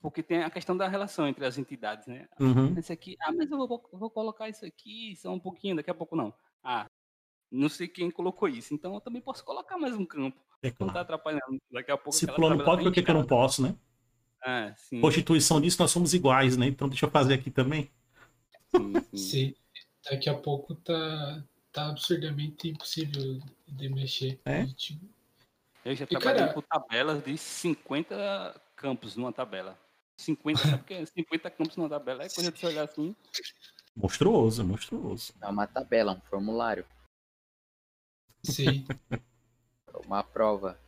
Porque tem a questão da relação entre as entidades, né? Uhum. Esse aqui, ah, mas eu vou, eu vou colocar isso aqui só um pouquinho, daqui a pouco não. Ah, não sei quem colocou isso, então eu também posso colocar mais um campo. É Não tá claro. atrapalhando. Daqui a pouco. Se tabela pode, por que, eu não inchada. posso, né? Ah, sim, Constituição disso, nós somos iguais, né? Então deixa eu fazer aqui também. sim, sim. Sim, daqui a pouco tá, tá absurdamente impossível de mexer. É? Eu já E, trabalhei cara- com tabelas de 50 campos numa tabela. 50, sabe o que é 50 campos numa tabela? É coisa de você olhar assim. Monstruoso, monstruoso. É uma tabela, um formulário, sim. uma prova.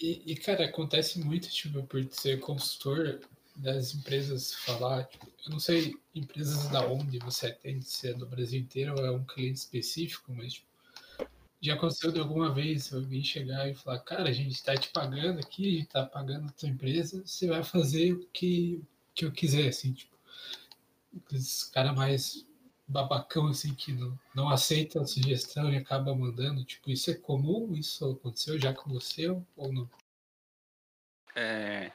E, e, cara, acontece muito, tipo, por ser consultor, das empresas falar, tipo, eu não sei empresas da onde você atende, se é do Brasil inteiro ou é um cliente específico, mas tipo, já aconteceu de alguma vez alguém chegar e falar, cara, a gente está te pagando aqui, a gente está pagando a tua empresa, você vai fazer o que, que eu quiser, assim, tipo, esse cara mais babacão, assim, que não, não aceita a sugestão e acaba mandando, tipo, isso é comum? Isso aconteceu já com você ou não? É,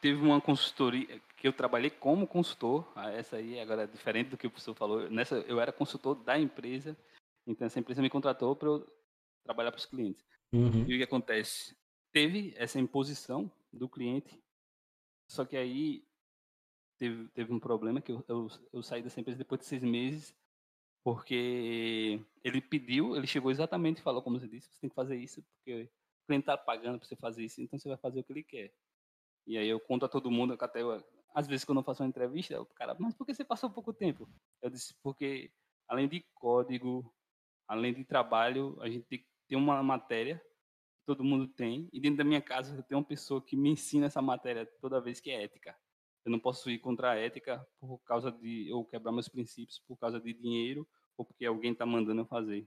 teve uma consultoria que eu trabalhei como consultor, ah, essa aí agora é diferente do que o professor falou, nessa eu era consultor da empresa, então essa empresa me contratou para eu trabalhar para os clientes. Uhum. E o que acontece? Teve essa imposição do cliente, só que aí teve, teve um problema que eu, eu, eu saí dessa empresa depois de seis meses, porque ele pediu, ele chegou exatamente e falou, como você disse, você tem que fazer isso, porque o cliente está pagando para você fazer isso, então você vai fazer o que ele quer. E aí eu conto a todo mundo, até eu, às vezes quando eu faço uma entrevista, o cara, mas por que você passou pouco tempo? Eu disse, porque além de código, além de trabalho, a gente tem uma matéria que todo mundo tem, e dentro da minha casa eu tenho uma pessoa que me ensina essa matéria toda vez que é ética. Eu não posso ir contra a ética por causa de eu quebrar meus princípios por causa de dinheiro ou porque alguém está mandando eu fazer.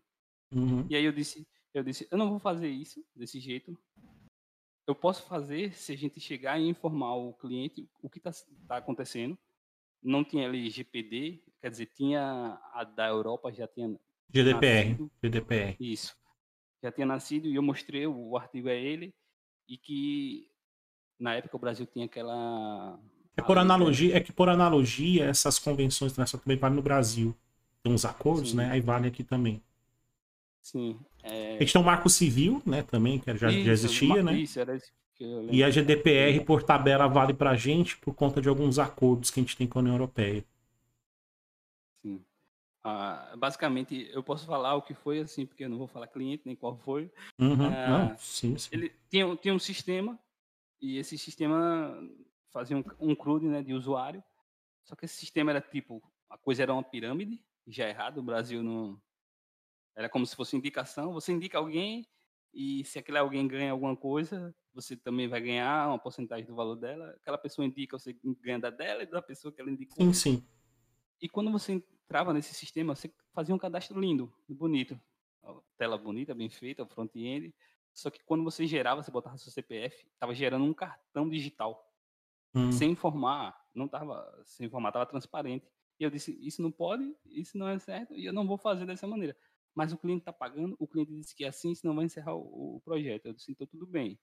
Uhum. E aí eu disse, eu disse, eu não vou fazer isso desse jeito, eu posso fazer se a gente chegar e informar o cliente o que está tá acontecendo. Não tinha LGPD, quer dizer, tinha a da Europa, já tinha. GDPR. Nascido. GDPR. Isso. Já tinha nascido e eu mostrei, o artigo é ele, e que na época o Brasil tinha aquela. É por analogia, é que por analogia, essas convenções internacionais também valem no Brasil. Tem uns acordos, Sim. né? Aí vale aqui também. Sim. É... A gente tem o Marco Civil, né? Também, que já, já Isso, existia, uma- né? Isso, era eu E a. GDPR, por tabela, vale pra gente por conta de alguns acordos que a gente tem com a União Europeia. Ah, basicamente, eu posso falar o que foi assim, porque eu não vou falar cliente nem qual foi. Uhum. Ah, Não, sim, sim. Ele tinha, tinha um sistema e esse sistema fazia um, um CRUD né, de usuário. Só que esse sistema era tipo, a coisa era uma pirâmide, já é errado, o Brasil não. Era como se fosse indicação. Você indica alguém e se aquele alguém ganha alguma coisa, você também vai ganhar uma porcentagem do valor dela. Aquela pessoa indica, você ganha da dela e da pessoa que ela indicou. Sim, sim. E quando você entrava nesse sistema, você fazia um cadastro lindo, bonito. Tela bonita, bem feita, front-end. Só que quando você gerava, você botava seu CPF, estava gerando um cartão digital. Hum. Sem informar, não estava sem informar, estava transparente. E eu disse, isso não pode, isso não é certo, e eu não vou fazer dessa maneira. Mas o cliente está pagando, o cliente disse que é assim, senão vai encerrar o, o projeto. Eu disse, então tudo bem.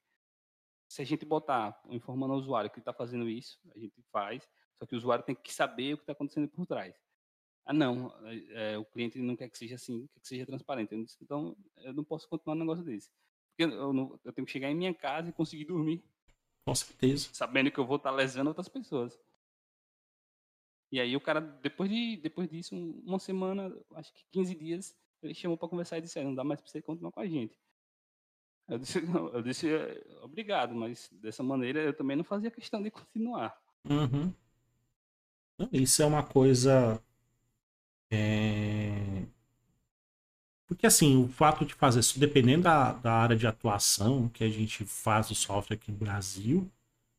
Se a gente botar, informando ao usuário que está fazendo isso, a gente faz, só que o usuário tem que saber o que está acontecendo por trás. Ah, não, é, é, o cliente não quer que seja assim, quer que seja transparente. Eu disse, então, eu não posso continuar um negócio desse. Porque eu, não- eu tenho que chegar em minha casa e conseguir dormir, Com certeza. sabendo que eu vou estar lesando outras pessoas. E aí o cara, depois, de, depois disso, um- uma semana, acho que 15 dias, ele chamou para conversar e disse, "É, não dá mais para você continuar com a gente. Eu disse, não, eu disse, "É, obrigado, mas dessa maneira eu também não fazia questão de continuar. Uhum. Isso é uma coisa. É, Porque assim, o fato de fazer isso, dependendo da, da área de atuação que a gente faz o software aqui no Brasil,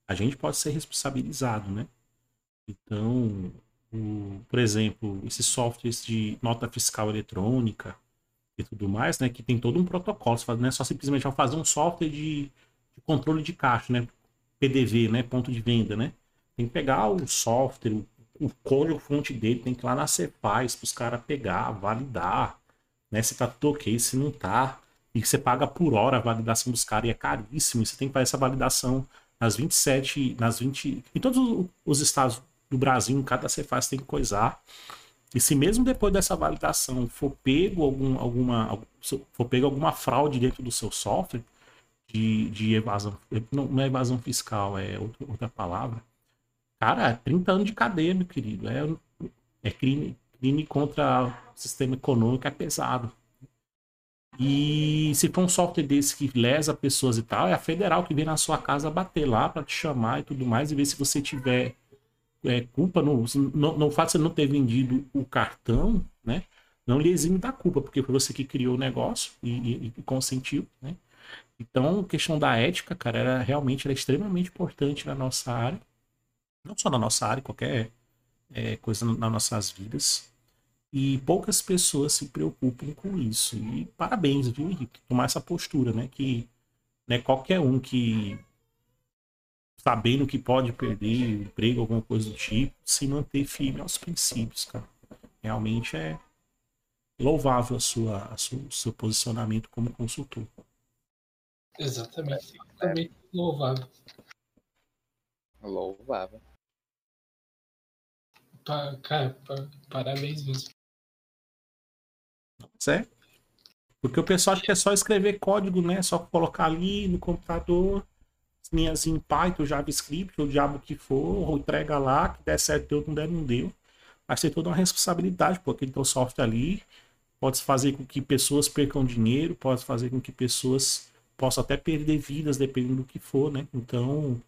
a gente pode ser responsabilizado, né? Então, o- por exemplo, esses softwares de nota fiscal eletrônica e tudo mais, né? Que tem todo um protocolo, você faz- não é só simplesmente vai fazer um software de, de controle de caixa, né? PDV, né? Ponto de venda, né? Tem que pegar o software, o, o código fonte dele, tem que ir lá na Cepaz para os caras pegar, validar, né? Se tá tudo ok, se não tá. E você paga por hora a validação dos caras e é caríssimo. E você tem que fazer essa validação nas 27, nas 20. Em todos os- os estados do Brasil, em cada Cefaz tem que coisar. E se mesmo depois dessa validação for pego algum, alguma, algum- for pego alguma fraude dentro do seu software, de, de evasão, não, é evasão fiscal, é outra palavra. Cara, é 30 anos de cadeia, meu querido. É, é crime, crime contra o sistema econômico, é pesado. E se for um software desse que lesa pessoas e tal, é a federal que vem na sua casa bater lá para te chamar e tudo mais e ver se você tiver é, culpa no, fato de você não ter vendido o cartão, né? Não lhe exime da culpa, porque foi você que criou o negócio e, e- e consentiu, né? Então, a questão da ética, cara, era realmente era extremamente importante na nossa área. Não só na nossa área, qualquer é, coisa nas nossas vidas. E poucas pessoas se preocupam com isso. E parabéns, viu, Henrique? Tomar essa postura, né? Que né, qualquer um que sabendo que pode perder emprego, alguma coisa do tipo, se manter firme aos princípios, cara. Realmente é louvável a sua, a sua, o seu posicionamento como consultor. Exatamente. Também louvável. Louvável. Cara, pa, parabéns mesmo. Certo? Porque o pessoal acha que é só escrever código, né? Só colocar ali no computador, linhas em Python, JavaScript, o diabo que for, ou entrega lá, que der certo, deu, não der, não deu. Mas tem toda uma responsabilidade, porque aquele software ali pode fazer com que pessoas percam dinheiro, pode fazer com que pessoas possam até perder vidas, dependendo do que for, né? Então,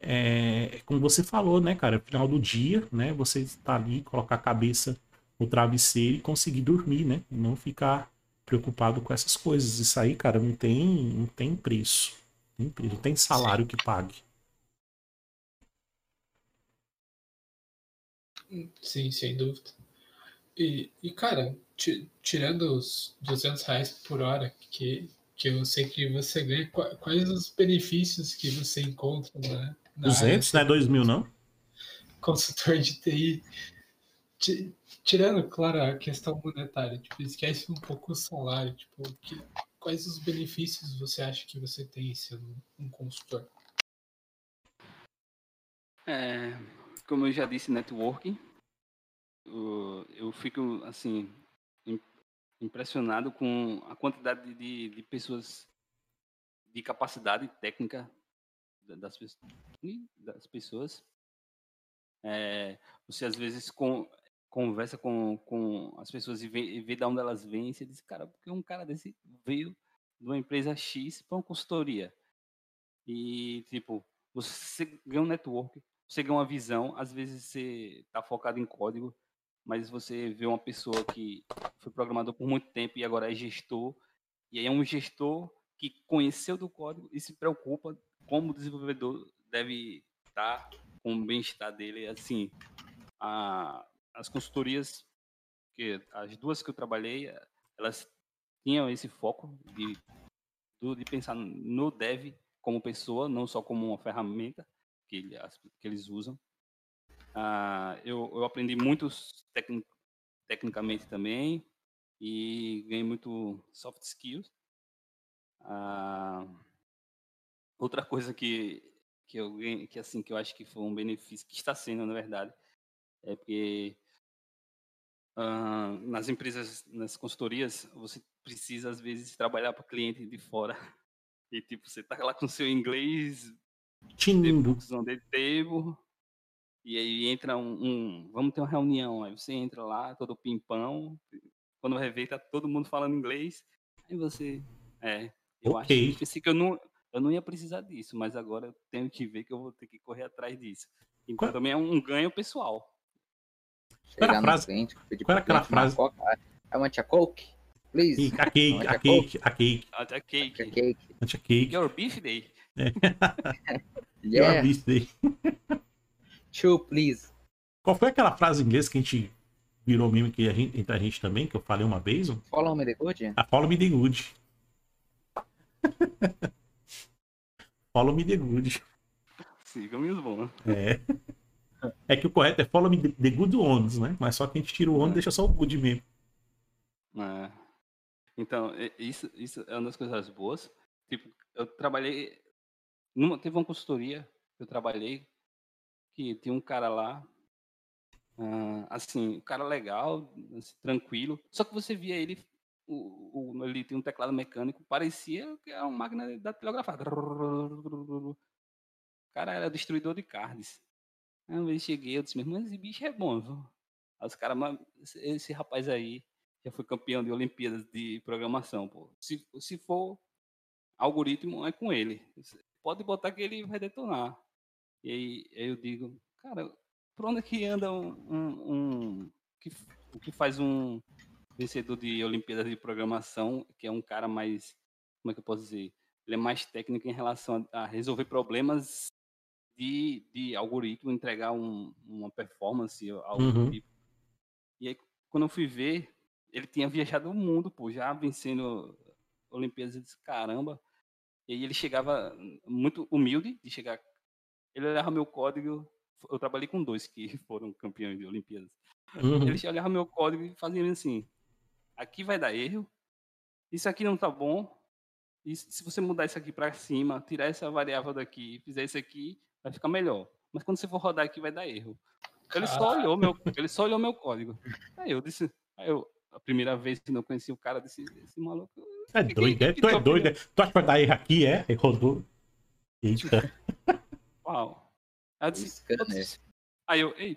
é, como você falou, né, cara, final do dia, né, você está ali, colocar a cabeça no travesseiro e conseguir dormir, né? E não ficar preocupado com essas coisas. Isso aí, cara, não tem, não tem preço. Não tem, preço, não tem salário que pague. Sim, sem dúvida. E, e cara, tirando os 200 reais por hora que, que eu sei que você ganha, quais os benefícios que você encontra né, 200, não é 2 mil, não? Consultor de TI. Tirando, claro, a questão monetária, tipo, esquece um pouco o salário, tipo, que, quais os benefícios você acha que você tem sendo um consultor? É, como eu já disse, networking. Eu fico, assim, impressionado com a quantidade de, de pessoas de capacidade técnica das, das pessoas. É, você às vezes com, conversa com, com as pessoas e vê, e vê de onde elas vêm e você diz, cara, porque um cara desse veio de uma empresa X para uma consultoria. E, tipo, você ganha um network, você ganha uma visão, às vezes você está focado em código, mas você vê uma pessoa que foi programador por muito tempo e agora é gestor, e aí é um gestor que conheceu do código e se preocupa como o desenvolvedor deve estar com o bem-estar dele. Assim, a, as consultorias, que as duas que eu trabalhei, elas tinham esse foco de, de pensar no dev como pessoa, não só como uma ferramenta que, ele, que eles usam. Uh, eu, eu aprendi muito tecnic, tecnicamente também e ganhei muito soft skills. Uh, Outra coisa que, que eu que assim que eu acho que foi um benefício que está sendo na verdade é porque uh, nas empresas, nas consultorias, você precisa às vezes trabalhar para cliente de fora e tipo você tá lá com seu inglês Tindo. onde table e aí entra um, um, vamos ter uma reunião aí você entra lá todo pimpão quando vai ver tá todo mundo falando inglês aí você é eu okay. acho que eu não eu não ia precisar disso, mas agora eu tenho que ver que eu vou ter que correr atrás disso. Então qual? também é um ganho pessoal. Chegar frase? cliente, pedir qual era aquela frase? I want a coke, please. A cake, a cake, a cake. A cake. A cake. A cake. Your birthday. É. yeah. Your birthday. Two, please. Qual foi aquela frase em inglês que a gente virou meme que a gente, entre a gente também, que eu falei uma vez? Follow me the good? A follow me the good. Follow me the good. Siga me os bons. É. É que o correto é follow me the good ones, né? Mas só que a gente tira o on e é. deixa só o good mesmo. É. Então, isso, isso é uma das coisas boas. Tipo, eu trabalhei. Numa, teve uma consultoria que eu trabalhei que tinha um cara lá. Uh, assim, um cara legal, assim, tranquilo. Só que você via ele o, o, ele tem um teclado mecânico, parecia que era uma máquina da telegrafar. O cara era destruidor de cards. Aí vez cheguei, eu disse, irmão, esse bicho é bom. Viu? Aí os caras, esse, rapaz aí já foi campeão de Olimpíadas de programação. Pô. Se, se for algoritmo, é com ele. Pode botar que ele vai detonar. E aí, aí eu digo, cara, por onde é que anda um, um, um que, que faz um, vencedor de Olimpíadas de Programação, que é um cara mais, como é que eu posso dizer? Ele é mais técnico em relação a, resolver problemas de, de algoritmo entregar um, uma performance, algo Uhum. do tipo. E aí, quando eu fui ver, ele tinha viajado o mundo, pô, já vencendo Olimpíadas. Eu disse, caramba. E aí ele chegava muito humilde de chegar. Ele olhava meu código. Eu trabalhei com dois que foram campeões de Olimpíadas. Uhum. Ele olhava meu código e fazia assim: aqui vai dar erro, isso aqui não tá bom. E se você mudar isso aqui para cima, tirar essa variável daqui, e fizer isso aqui, vai ficar melhor. Mas quando você for rodar aqui, vai dar erro. Ele só Caralho. olhou meu, ele só olhou meu código. Aí eu disse, aí eu, a primeira vez que eu conheci o cara, eu disse, esse maluco. É que- doido, é? que Tu é doido, é? opinião? Tu acha que vai dar erro aqui, é? Aí rodou. Eita. Uau. Aí eu disse, scanner. aí eu, ei,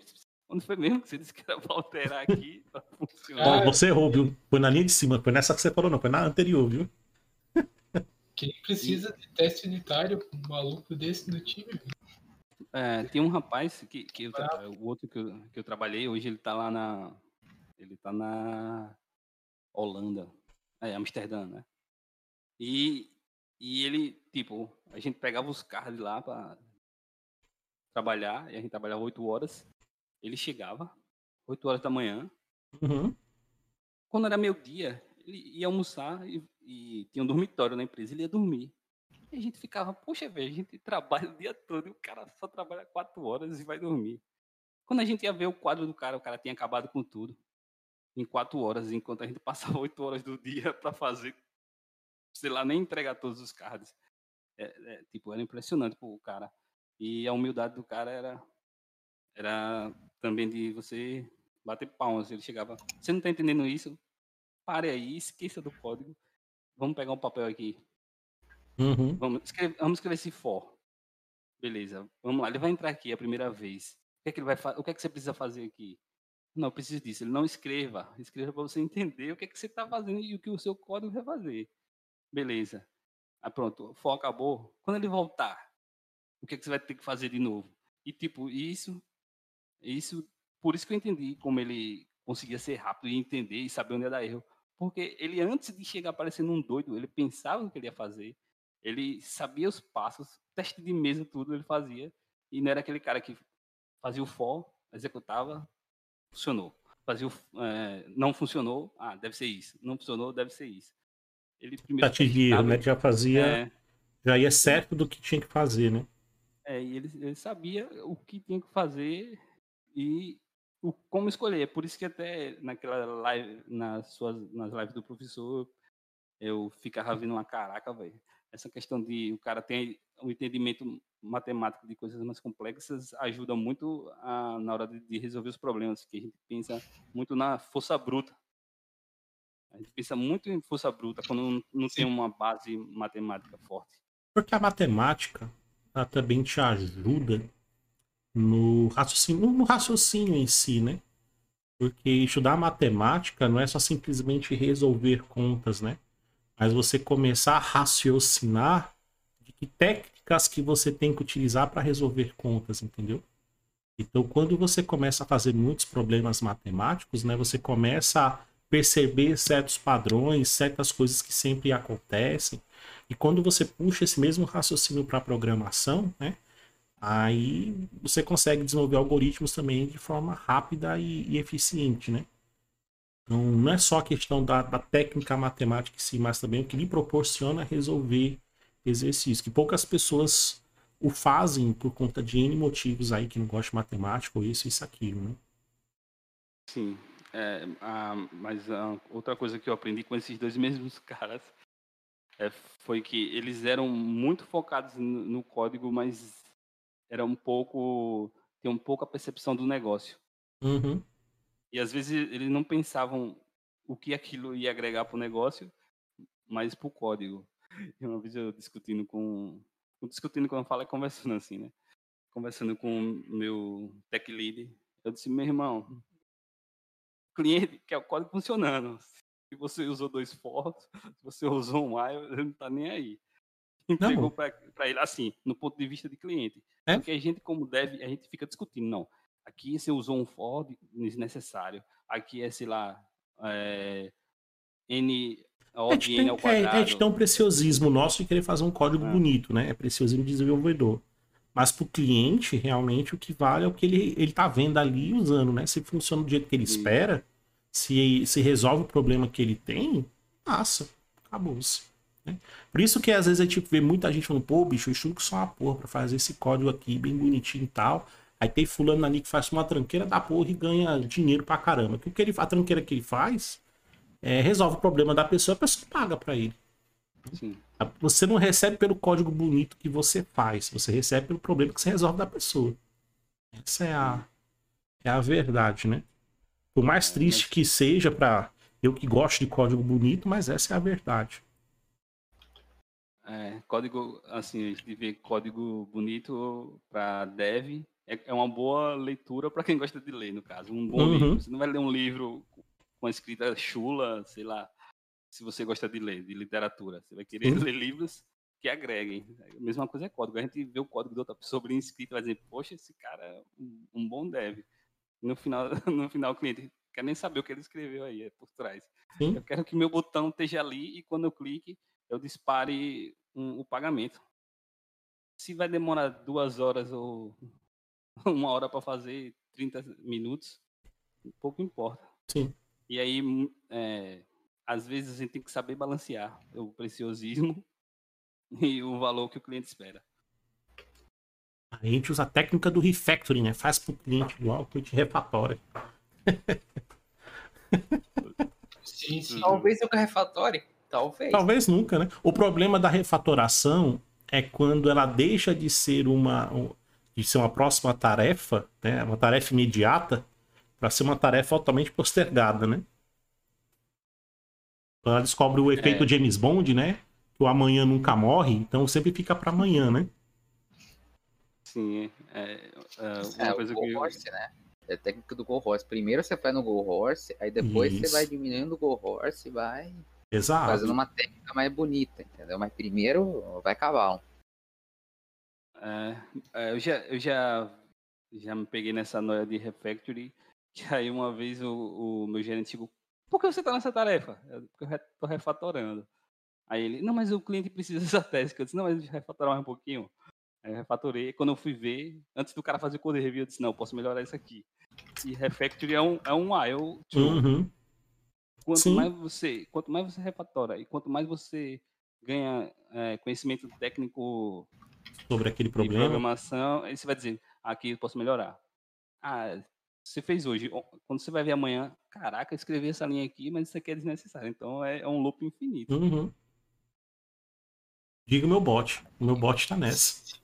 onde foi mesmo que você disse que era pra alterar aqui? Pra funcionar? Ah, você errou, viu? Foi na linha de cima, foi nessa que você falou, não, foi na anterior, viu? Quem precisa de teste unitário, um maluco desse no time? É, tem um rapaz que, que eu o outro que eu, que eu trabalhei, hoje ele tá lá na. Ele tá na Holanda. É, Amsterdã, né? E, e ele, tipo, a gente pegava os carros de lá pra trabalhar, e a gente trabalhava 8 horas. Ele chegava, 8 horas da manhã. Uhum. Quando era meio-dia, ele ia almoçar e, e tinha um dormitório na empresa, ele ia dormir. E a gente ficava, poxa, velho, a gente trabalha o dia todo e o cara só trabalha quatro horas e vai dormir. Quando a gente ia ver o quadro do cara, o cara tinha acabado com tudo. Em quatro horas, enquanto a gente passava oito horas do dia para fazer, sei lá, nem entregar todos os cards. É, é, tipo, era impressionante pro cara. E a humildade do cara era, era também de você bater palmas. Ele chegava, você não tá entendendo isso? Pare aí, esqueça do código. Vamos pegar um papel aqui. Uhum. Vamos escrever, vamos escrever esse for. Beleza, vamos lá. Ele vai entrar aqui a primeira vez. O que é que, ele vai o que, é que você precisa fazer aqui? Não, eu preciso disso. Ele não escreva. Escreva para você entender o que é que você está fazendo e o que o seu código vai fazer. Beleza. Ah, pronto, o for acabou. Quando ele voltar, o que é que você vai ter que fazer de novo? E tipo, isso, isso, por isso que eu entendi como ele conseguia ser rápido e entender e saber onde ia dar erro. Porque ele, antes de chegar parecendo um doido, ele pensava no que ele ia fazer, ele sabia os passos, teste de mesa, tudo ele fazia, e não era aquele cara que fazia o for, executava, funcionou. Fazia o, eh, não funcionou, ah, deve ser isso. Não funcionou, deve ser isso. Ele primeiro erro, né? Já fazia, é, já ia certo do que tinha que fazer, né? é, e ele, ele sabia o que tinha que fazer e o, como escolher. É por isso que até naquela live, nas suas nas lives do professor, eu ficava vendo uma caraca, velho. Essa questão de o cara tem um entendimento matemático de coisas mais complexas ajuda muito a, na hora de, de resolver os problemas, que a gente pensa muito na força bruta. A gente pensa muito em força bruta quando não, não tem uma base matemática forte. Porque a matemática, ela também te ajuda no raciocínio, no raciocínio em si, né? Porque estudar matemática não é só simplesmente resolver contas, né? Mas você começar a raciocinar de que técnicas que você tem que utilizar para resolver contas, entendeu? Então, quando você começa a fazer muitos problemas matemáticos, né, você começa a perceber certos padrões, certas coisas que sempre acontecem. E quando você puxa esse mesmo raciocínio para a programação, né, aí você consegue desenvolver algoritmos também de forma rápida e, e eficiente, né? Então, não é só a questão da, da técnica matemática em si, mas também o que lhe proporciona resolver exercícios, que poucas pessoas o fazem por conta de N motivos aí que não gostam de matemática ou isso, isso, aquilo, né? Sim, é, a- mas a outra coisa que eu aprendi com esses dois mesmos caras é, foi que eles eram muito focados no, no código, mas era um pouco tem um pouco a percepção do negócio. Uhum. E às vezes eles não pensavam o que aquilo ia agregar para o negócio, mas para o código. E uma vez eu discutindo com discutindo quando eu falo é conversando assim, né? Conversando com o meu tech lead, eu disse, meu irmão, cliente quer o código funcionando. Se você usou dois for, se você usou um while, ele não tá nem aí. Entregou para ele assim, no ponto de vista de cliente. É. Porque a gente, como deve, a gente fica discutindo, não. Aqui você usou um for desnecessário. Aqui é, sei lá, é, N, O de tem, N ao é, a gente quadrado. tem um preciosismo nosso de querer fazer um código É. bonito, né? É preciosismo de desenvolvedor. Mas para o cliente, realmente, o que vale é o que ele, ele tá vendo ali e usando, né? Se funciona do jeito que ele Sim. espera, se, se resolve o problema que ele tem, massa, acabou-se. Né? Por isso que às vezes a gente vê muita gente falando, pô, bicho, eu estudo só uma porra pra fazer esse código aqui bem bonitinho e tal. Aí tem fulano ali que faz uma tranqueira da porra e ganha dinheiro pra caramba. Que o que ele, a tranqueira que ele faz é, resolve o problema da pessoa, a pessoa paga pra ele. Sim. Você não recebe pelo código bonito que você faz, você recebe pelo problema que você resolve da pessoa. Essa é a, é a verdade, né? Por mais triste que seja para eu que gosto de código bonito, mas essa é a verdade. É, código, assim, a gente vê código bonito para dev é, é uma boa leitura para quem gosta de ler, no caso. Um bom Uhum. livro. Você não vai ler um livro com a escrita chula, sei lá, se você gosta de ler, de literatura. Você vai querer Sim. ler livros que agreguem. A mesma coisa é código. A gente vê o código de outra pessoa bem escrito e vai dizer, poxa, esse cara é um, um bom dev. No final, no final o cliente quer nem saber o que ele escreveu aí, é por trás. Sim. Eu quero que meu botão esteja ali e quando eu clique, eu dispare um- o pagamento. Se vai demorar duas horas ou uma hora para fazer 30 minutos, pouco importa. Sim. E aí, mu- é, às vezes, a gente tem que saber balancear o preciosismo e o valor que o cliente espera. A gente usa a técnica do refactoring, né? Faz pro cliente igual o cliente refatório. Sim, sim. Talvez o refatório. Talvez. Talvez nunca, né? O problema da refatoração é quando ela deixa de ser uma um- de ser uma próxima tarefa, né? Uma tarefa imediata para ser uma tarefa altamente postergada, né? Ela descobre o efeito É. James Bond, né? Que o amanhã nunca morre, então sempre fica para amanhã, né? Sim, é, é, uma É, o coisa Go que Horse, né? É a técnica do Go Horse. Primeiro você faz no Go Horse, aí depois Isso. você vai diminuindo o Go Horse e vai Exato. fazendo uma técnica mais bonita, entendeu? Mas primeiro vai cavalo. É, é, eu já, eu já, já me peguei nessa noia de refactory, que aí uma vez o, o meu gerente chegou, por que você está nessa tarefa? Eu, Porque eu estou refatorando. Aí ele, não, mas o cliente precisa dessa task. Eu disse, não, mas deixa eu refatorar mais um pouquinho. Aí eu refatorei, quando eu fui ver, antes do cara fazer code review, eu disse, não, eu posso melhorar isso aqui. E refactory é um, é um A, eu, tipo, Uhum. Quanto Sim. mais você quanto mais você refatora e quanto mais você ganha é, conhecimento técnico Sobre aquele de problema. programação, aí você vai dizer, aqui eu posso melhorar. Ah, você fez hoje, quando você vai ver amanhã, caraca, eu escrevi essa linha aqui, mas isso aqui é desnecessário. Então é, é um loop infinito. Uhum. Diga o meu bot. O meu bot tá nessa.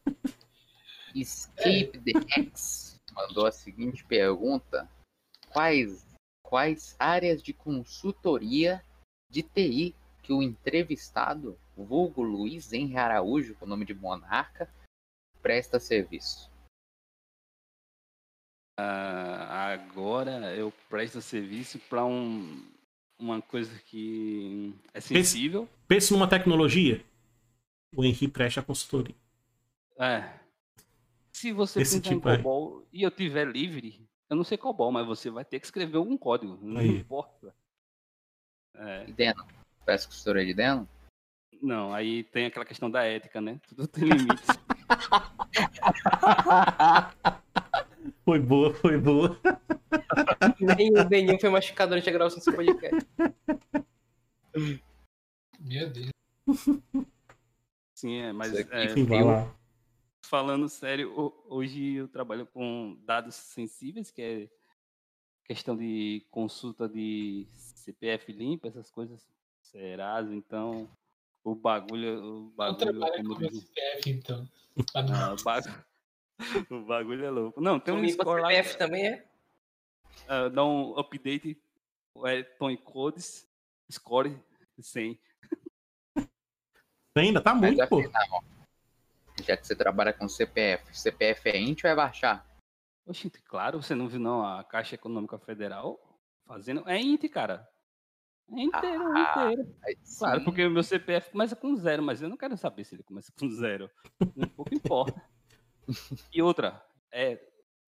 Escape the X mandou a seguinte pergunta: Quais, quais áreas de consultoria de TI que o entrevistado, vulgo Luiz Henrique Araújo, com o nome de Monarca, presta serviço? Ah, agora eu presto serviço para um, uma coisa que é sensível. Pense numa tecnologia. O Henri presta consultoria. É. Se você Esse tipo. COBOL e eu tiver livre, eu não sei COBOL, mas você vai ter que escrever algum código. Não Aí. importa. É, Deno, presta consultoria de Deno? não, aí tem aquela questão da ética, né? Tudo tem limites. Foi boa, foi boa. Nem o Deninho foi machucado durante a gravação desse podcast. Meu Deus. Sim, é, mas é, Enfim, vai eu- lá. Falando sério, ho- hoje eu trabalho com dados sensíveis, que é questão de consulta de CPF limpo, essas coisas, Serasa, então o bagulho, o bagulho, trabalha como com CPF, então. Ah, o, bagu- o bagulho é louco. Não, tem um Limpa score lá, CPF também é? ah, dá um update, é, Tony Codes, score 100. Ainda tá muito, pô. afinal, já que você trabalha com CPF, CPF é int ou é baixar? Oxi, claro, você não viu não a Caixa Econômica Federal fazendo, é int, cara. É inteiro, Ah, inteiro. Aí Claro, porque o meu CPF começa com zero, mas eu não quero saber se ele começa com zero. Um pouco importa. E outra, é,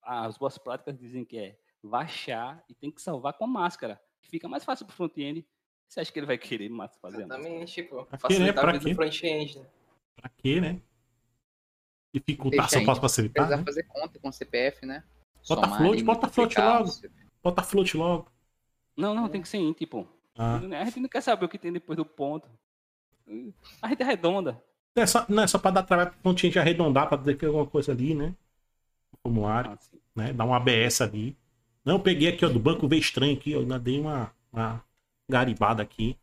as boas práticas dizem que é baixar e tem que salvar com a máscara, que fica mais fácil pro front-end. Você acha que ele vai querer mais fazer a máscara? Exatamente, tipo, Pra quê, né? facilitar Pra a vida do front-end. né? Pra quê, né? Dificultar Deixa só posso facilitar. Precisar Né? fazer conta com CPF, né? Bota Somar float, bota float logo. o. Bota float logo. Não, não, tem que ser int, pô. Ah. A gente não quer saber o que tem depois do ponto. A gente arredonda. Não é só, não é só pra dar trabalho pra pontinha de arredondar, pra dizer que tem alguma coisa ali, né? Formulário, Assim. né? Dar um ABS ali. Não, eu peguei aqui, ó, do banco veio estranho aqui, ó. Ainda dei uma, uma garibada aqui.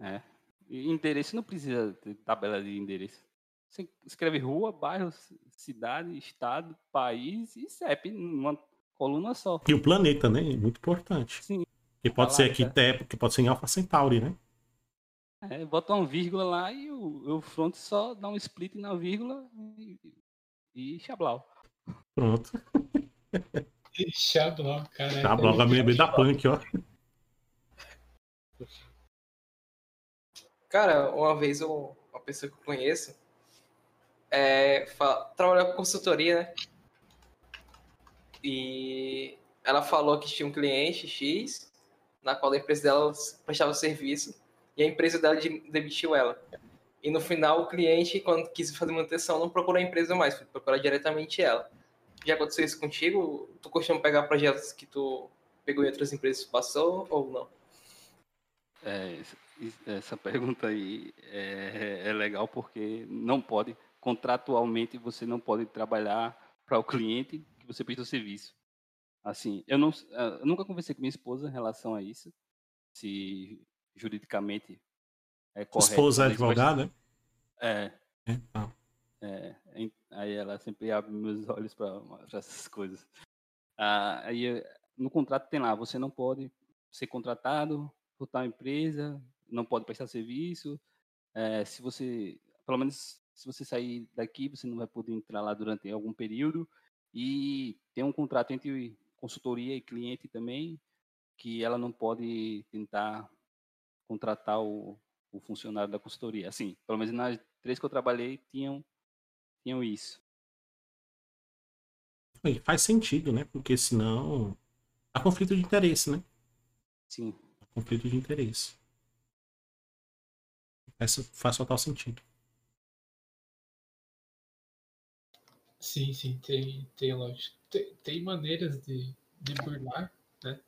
É. E endereço não precisa ter tabela de endereço. Você escreve rua, bairro, ci- cidade, estado, país e CEP numa coluna só. E o planeta, né? Muito importante. Sim. Que pode ser aqui, até, porque pode ser em Alpha Centauri, né? É, bota uma vírgula lá e o, o front só dá um split na vírgula e, e chablau. Pronto. Xabló, cara. Tá, logo a lembrei da punk, ó. Cara, uma vez um- uma pessoa que eu conheço é, trabalhou com consultoria, né? E ela falou que tinha um cliente X, na qual a empresa dela prestava serviço, e a empresa dela de- demitiu ela. E no final, o cliente, quando quis fazer manutenção, não procurou a empresa mais, foi procurar diretamente ela. Já aconteceu isso contigo? Tu costuma pegar projetos que tu pegou em outras empresas e passou, ou não? É, essa pergunta aí é, é legal porque não pode, contratualmente, você não pode trabalhar para o cliente que você presta o serviço. Assim, eu, não, eu nunca conversei com minha esposa em relação a isso, se juridicamente é correto. Esposa é isso, mas- advogada, É, é? Ah. é, aí ela sempre abre meus olhos para essas coisas. Ah, aí eh, no contrato tem lá, você não pode ser contratado por tal empresa, não pode prestar serviço. eh, se você, pelo menos, se você sair daqui, você não vai poder entrar lá durante algum período. E tem um contrato entre consultoria e cliente também, que ela não pode tentar contratar o, o funcionário da consultoria. Assim, pelo menos nas três que eu trabalhei tinham, tinham isso. E Faz sentido, né? Porque senão. Há conflito de interesse, né? Sim. Há conflito de interesse. Essa faz total sentido. Sim, sim, tem, tem lógico. Tem, tem maneiras de, de burlar, né?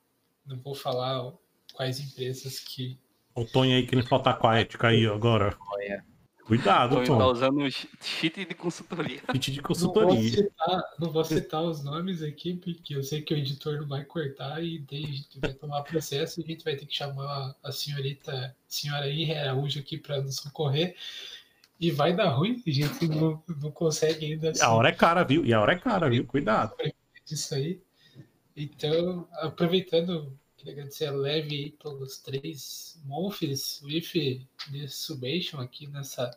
Não vou falar quais empresas que. O Tonho aí querendo faltar com a ética aí agora. Olha, Cuidado, tá Tom. usando o chi- cheat de consultoria. Kit de Não vou, consultoria. citar, não vou citar os nomes aqui, porque eu sei que o editor não vai cortar e daí a gente vai tomar processo e a gente vai ter que chamar a senhorita, senhora Irre Araújo aqui para nos socorrer. E vai dar ruim, a gente não, não consegue ainda A hora é cara, viu? E a hora é cara, viu? Cuidado. disso aí. Então, aproveitando, queria agradecer a Leve aí pelos três monfs with the subation aqui nessa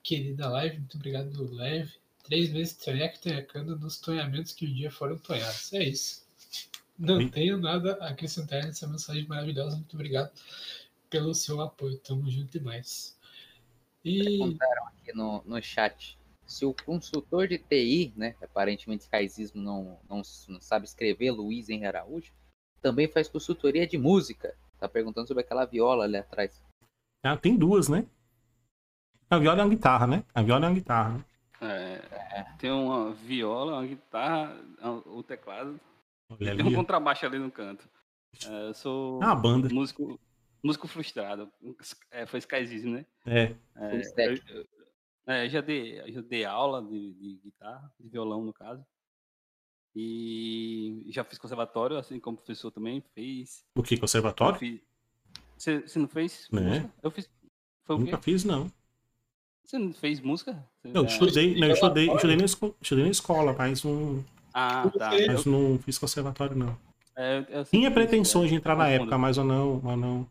querida live. Muito obrigado, Leve. Três vezes tonhaque tonhacando nos tonhamentos que um dia foram tonhados. É isso. Não Sim. tenho nada a acrescentar nessa mensagem maravilhosa. Muito obrigado pelo seu apoio. Tamo junto demais. E perguntaram aqui no, no chat se o consultor de TI, né, aparentemente Caizismo não, não, não sabe escrever, Luiz Henrique Araújo, também faz consultoria de música. Tá perguntando sobre aquela viola ali atrás. Ah, tem duas, né? A viola é uma guitarra, né? A viola é uma guitarra. né? É, tem uma viola, uma guitarra, o teclado. Olha Tem um ali. ó. contrabaixo ali no canto. É, eu sou É uma banda. músico, músico frustrado. É, foi skysismo, né? É. É, stack. eu, eu- é, já dei, já dei aula de, de guitarra, de violão no caso. E já fiz conservatório, assim como professor também fez. O que? Eu Conservatório? Você não fez Né? música? Eu fiz. Foi o quê? Nunca fiz, não. Você não fez música? Você- Eu é, estudei, não, eu estudei, eu estudei, na escola, estudei na escola, mas não, Ah, tá. Mas não fiz conservatório, não. É, eu- eu sempre Tinha pretensões é, de entrar na época, mas eu não, mas não.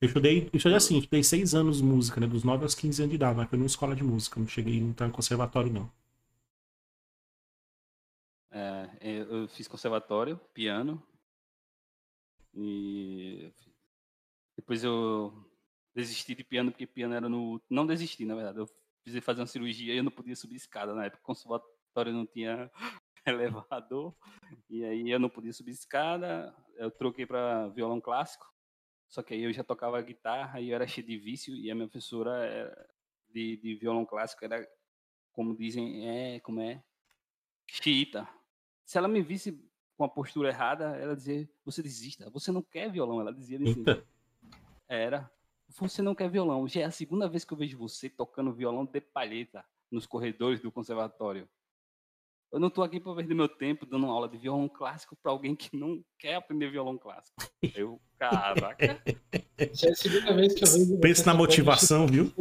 Eu estudei, eu estudei assim, estudei seis anos música, né? Dos 9 aos 15 anos de idade, mas foi numa escola de música, não cheguei entrar em conservatório, não. É, eu eu fiz conservatório, piano. E depois eu desisti de piano porque piano era no. Não desisti, na verdade. Eu precisei fazer uma cirurgia e eu não podia subir escada na época. Conservatório não tinha elevador. E aí eu não podia subir escada. Eu troquei para violão clássico. Só que aí eu já tocava guitarra e eu era cheio de vício. E a minha professora era- de, de violão clássico era como dizem, é, como é, xiita. Se ela me visse com a postura errada, ela dizia, você desista, você não quer violão, ela dizia assim. Era, você não quer violão. Já é a segunda vez que eu vejo você tocando violão de palheta nos corredores do conservatório. Eu não estou aqui para perder meu tempo dando aula de violão clássico para alguém que não quer aprender violão clássico. Eu, caraca. Já é a segunda vez que eu vejo. Pensa na motivação, viu?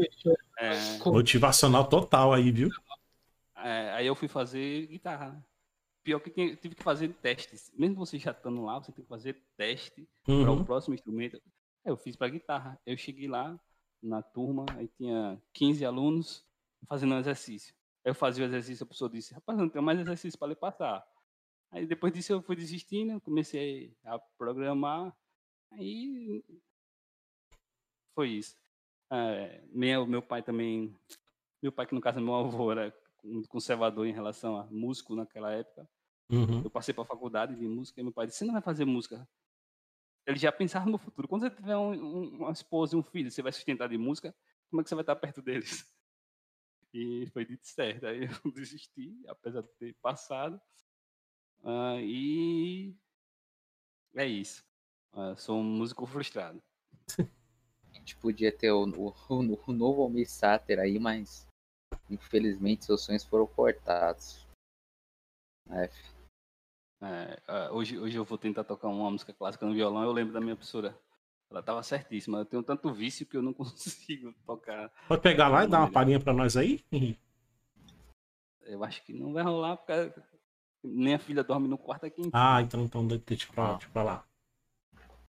É, Motivacional total aí, viu? é, aí eu fui fazer guitarra. Pior que tinha- tive que fazer testes. Mesmo você já estando lá, você tem que fazer teste para o Uhum. próximo instrumento. Eu fiz para guitarra. Eu cheguei lá na turma, aí tinha 15 alunos fazendo um exercício. Eu fazia o exercício, a pessoa disse, rapaz, não tenho mais exercício para lhe passar. Aí depois disso eu fui desistindo, comecei a programar, aí foi isso. É, meu, meu pai também, meu pai que no caso é meu avô era muito conservador em relação a músico naquela época. Uhum. Eu passei para a faculdade de música e meu pai disse: Você não vai fazer música. Ele já pensava no futuro. Quando você tiver um- um- uma esposa e um filho, você vai sustentar de música, como é que você vai estar perto deles? E foi dito certo. Aí eu desisti, apesar de ter passado. Ah, e é isso. Ah, sou um músico frustrado. A gente podia ter o, o, o, novo Almir Sater aí, mas infelizmente seus sonhos foram cortados. É, É, ah, hoje, hoje eu vou tentar tocar uma música clássica no violão. Eu lembro da minha professora. Ela estava certíssima. Eu tenho tanto vício que eu não consigo tocar. Pode pegar lá e dar uma palhinha pra nós aí? Eu acho que não vai rolar, porque nem a filha dorme no quarto aqui. Ah, então, então deixa pra, deixa pra lá.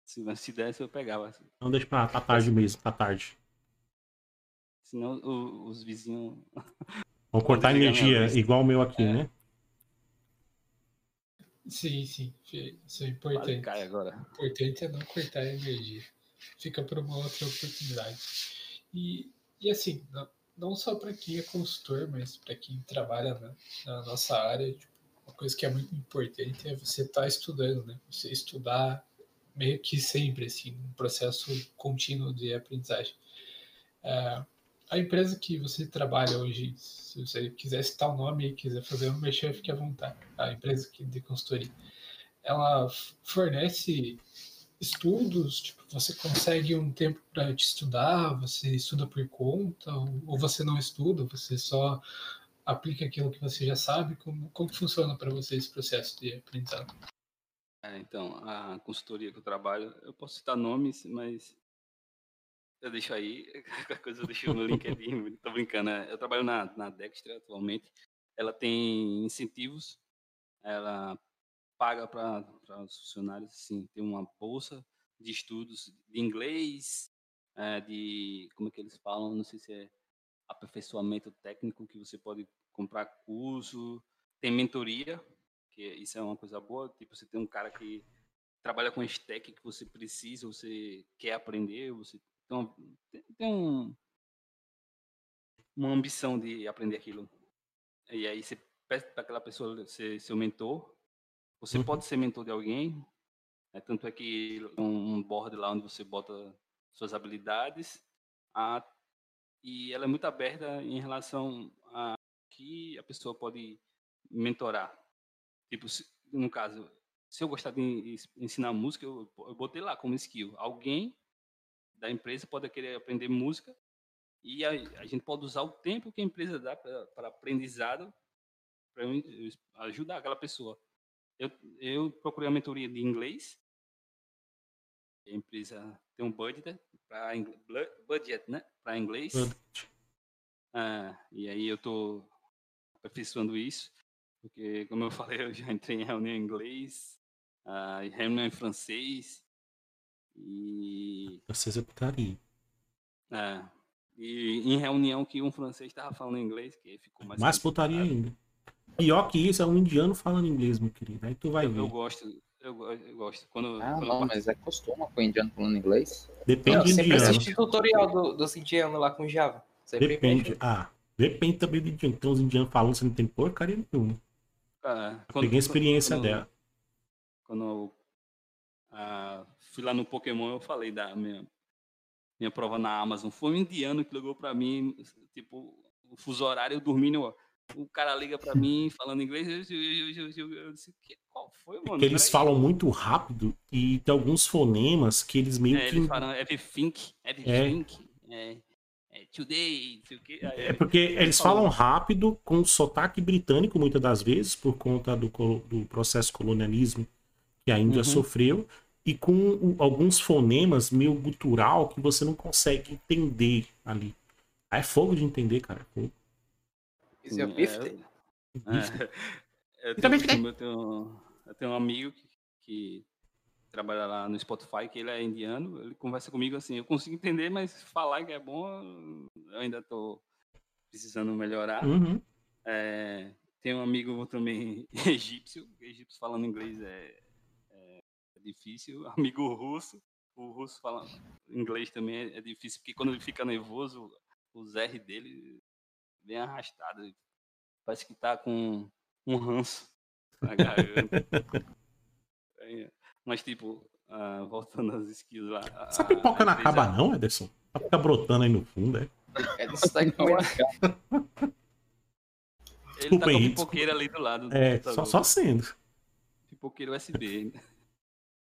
Se, se desse, eu pegava. Então deixa pra, pra tarde mesmo, pra tarde. Senão o- os vizinhos. Vamos cortar energia, igual o meu aqui, É. né? Sim, sim. Isso é importante. cai agora. O importante é não cortar a energia. Fica para uma outra oportunidade. E, e assim, não, não só para quem é consultor, mas para quem trabalha na, na nossa área, tipo, uma coisa que é muito importante é você estar estudando, né? Você estudar meio que sempre, assim, um processo contínuo de aprendizagem. É, a empresa que você trabalha hoje, se você quiser citar o nome e quiser fazer um mexer, fique à vontade. A empresa que de consultoria, ela fornece estudos, tipo, você consegue um tempo para te estudar, você estuda por conta, ou, ou você não estuda, você só aplica aquilo que você já sabe, como, como funciona para você esse processo de aprendizado? É, então, a consultoria que eu trabalho, eu posso citar nomes, mas eu deixo aí, qualquer coisa eu deixo no LinkedIn, tô brincando. né? Eu trabalho na, na Dextra atualmente, ela tem incentivos, ela paga para os funcionários, assim, tem uma bolsa de estudos de inglês, é, de, como é que eles falam, não sei se é aperfeiçoamento técnico, que você pode comprar curso, tem mentoria, que isso é uma coisa boa, tipo, você tem um cara que trabalha com stack que você precisa, você quer aprender, você então, tem, tem um, uma ambição de aprender aquilo. E aí você pede para aquela pessoa ser seu mentor, você Uhum. pode ser mentor de alguém, né? tanto é que um, um board lá onde você bota suas habilidades, a, e ela é muito aberta em relação a que a pessoa pode mentorar. Tipo, se, no caso, se eu gostar de ens- ensinar música, eu, eu botei lá como skill. Alguém da empresa pode querer aprender música e a, a gente pode usar o tempo que a empresa dá para aprendizado para ajudar aquela pessoa. Eu, eu procurei a mentoria de inglês. A empresa tem um budget para budget, né? Para inglês. Ah, e aí eu tô aperfeiçoando isso, porque como eu falei, eu já entrei em reunião em inglês, ah, reunião em francês e Vocês é putaria. ah, e em reunião que um francês estava falando inglês, que ficou mais Mais putaria ainda. Pior que isso é um indiano falando inglês, meu querido. Aí tu vai Eu, eu ver. gosto, eu, eu gosto. Quando, Ah, quando eu não, participo- mas é costume com o indiano falando inglês. Depende Eu do sempre indiano. assisti tutorial do, dos indianos lá com Java. Sempre Depende. Ah, depende também do indiano. Tem uns indianos falando, você não tem porcaria nenhuma. ah, Eu peguei a experiência quando- dela. quando eu ah, fui lá no Pokémon, eu falei da minha, minha prova na Amazon. Foi um indiano que ligou pra mim, tipo, o fuso horário, eu dormindo o cara liga pra mim falando inglês, eu, eu, eu, eu, disse, "Que- qual foi, mano? Porque eles Peraí." falam muito rápido e tem alguns fonemas que eles meio É, que. eles falam everything, everything, é, é, today, o quê. Aí, É porque eles falam rápido, com sotaque britânico, muitas das vezes, por conta do, do processo colonialismo que a Índia Uhum. sofreu, e com o- alguns fonemas meio gutural que você não consegue entender ali. Aí é fogo de entender, cara. é. Isso é Sim, Fifty? É, eu, E também tenho, eu, tenho, eu tenho um amigo que, que trabalha lá no Spotify, que ele é indiano, ele conversa comigo assim, eu consigo entender, mas falar que é bom, eu ainda tô precisando melhorar. Uhum. É, tem um amigo também egípcio, egípcio falando inglês é, é- difícil. Amigo russo, o russo falando inglês também é, é difícil, porque quando ele fica nervoso, os R dele bem arrastado. Parece que tá com um ranço na garganta. É, Mas, tipo, ah, voltando às skills lá. Essa a- pipoca não acaba, não, Ederson? Ela fica brotando aí no fundo, é? Disso tá comendo. Ele Desculpa tá com a pipoqueira ali do lado. do É, só, computador. só sendo. Pipoqueira USB.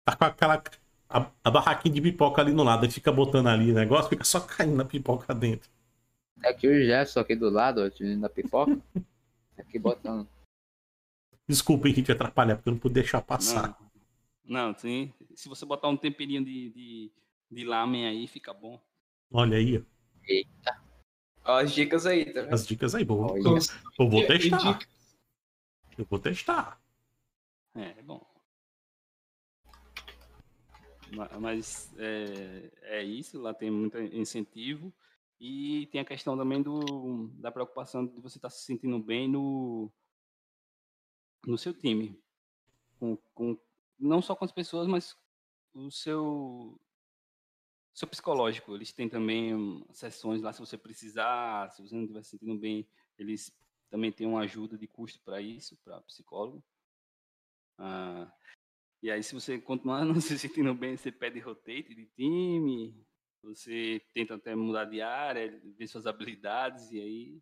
Tá com aquela. A, a barraquinha de pipoca ali no lado, aí fica botando ali o negócio, fica só caindo na pipoca dentro. Aqui o Jefferson aqui do lado, ó, tirando da pipoca. Aqui botando. Desculpa, Henrique, atrapalhar, porque eu não pude deixar passar. Não, não sim. Se você botar um temperinho de, de, de lamen aí, fica bom. Olha aí, ó, Ó, as dicas aí, tá vendo? as dicas aí, boa. Então, Eu vou testar. Eu vou testar. É, é bom. Ma- Mas é, é isso, lá tem muito incentivo. E tem a questão também do, da preocupação de você estar se sentindo bem no, no seu time. Com, com, não só com as pessoas, mas o seu, seu psicológico. Eles têm também sessões lá se você precisar, se você não estiver se sentindo bem, eles também têm uma ajuda de custo para isso, para psicólogo. Ah, e aí, se você continuar não se sentindo bem, você pede rotate de time, você tenta até mudar de área, ver suas habilidades, e aí.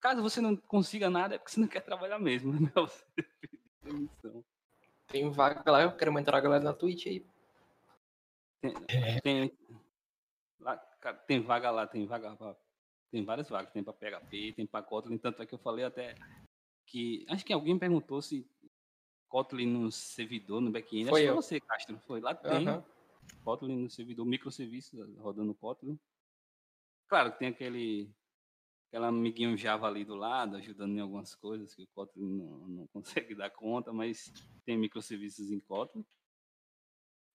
Caso você não consiga nada, é porque você não quer trabalhar mesmo, né? Você demissão. Tem vaga lá, eu quero entrar a galera na Twitch aí. Tem, lá, cara, tem vaga lá, tem vaga pra, tem várias vagas, tem para PHP, tem para Kotlin, tanto é que eu falei até que acho que alguém perguntou se Kotlin no servidor, no back-end, acho Foi que foi eu. você, Castro, foi lá tem Aham. Kotlin no servidor, microserviços rodando Kotlin. Claro que tem aquele aquela amiguinho Java ali do lado, ajudando em algumas coisas que o Kotlin não, não consegue dar conta, mas tem microserviços em Kotlin.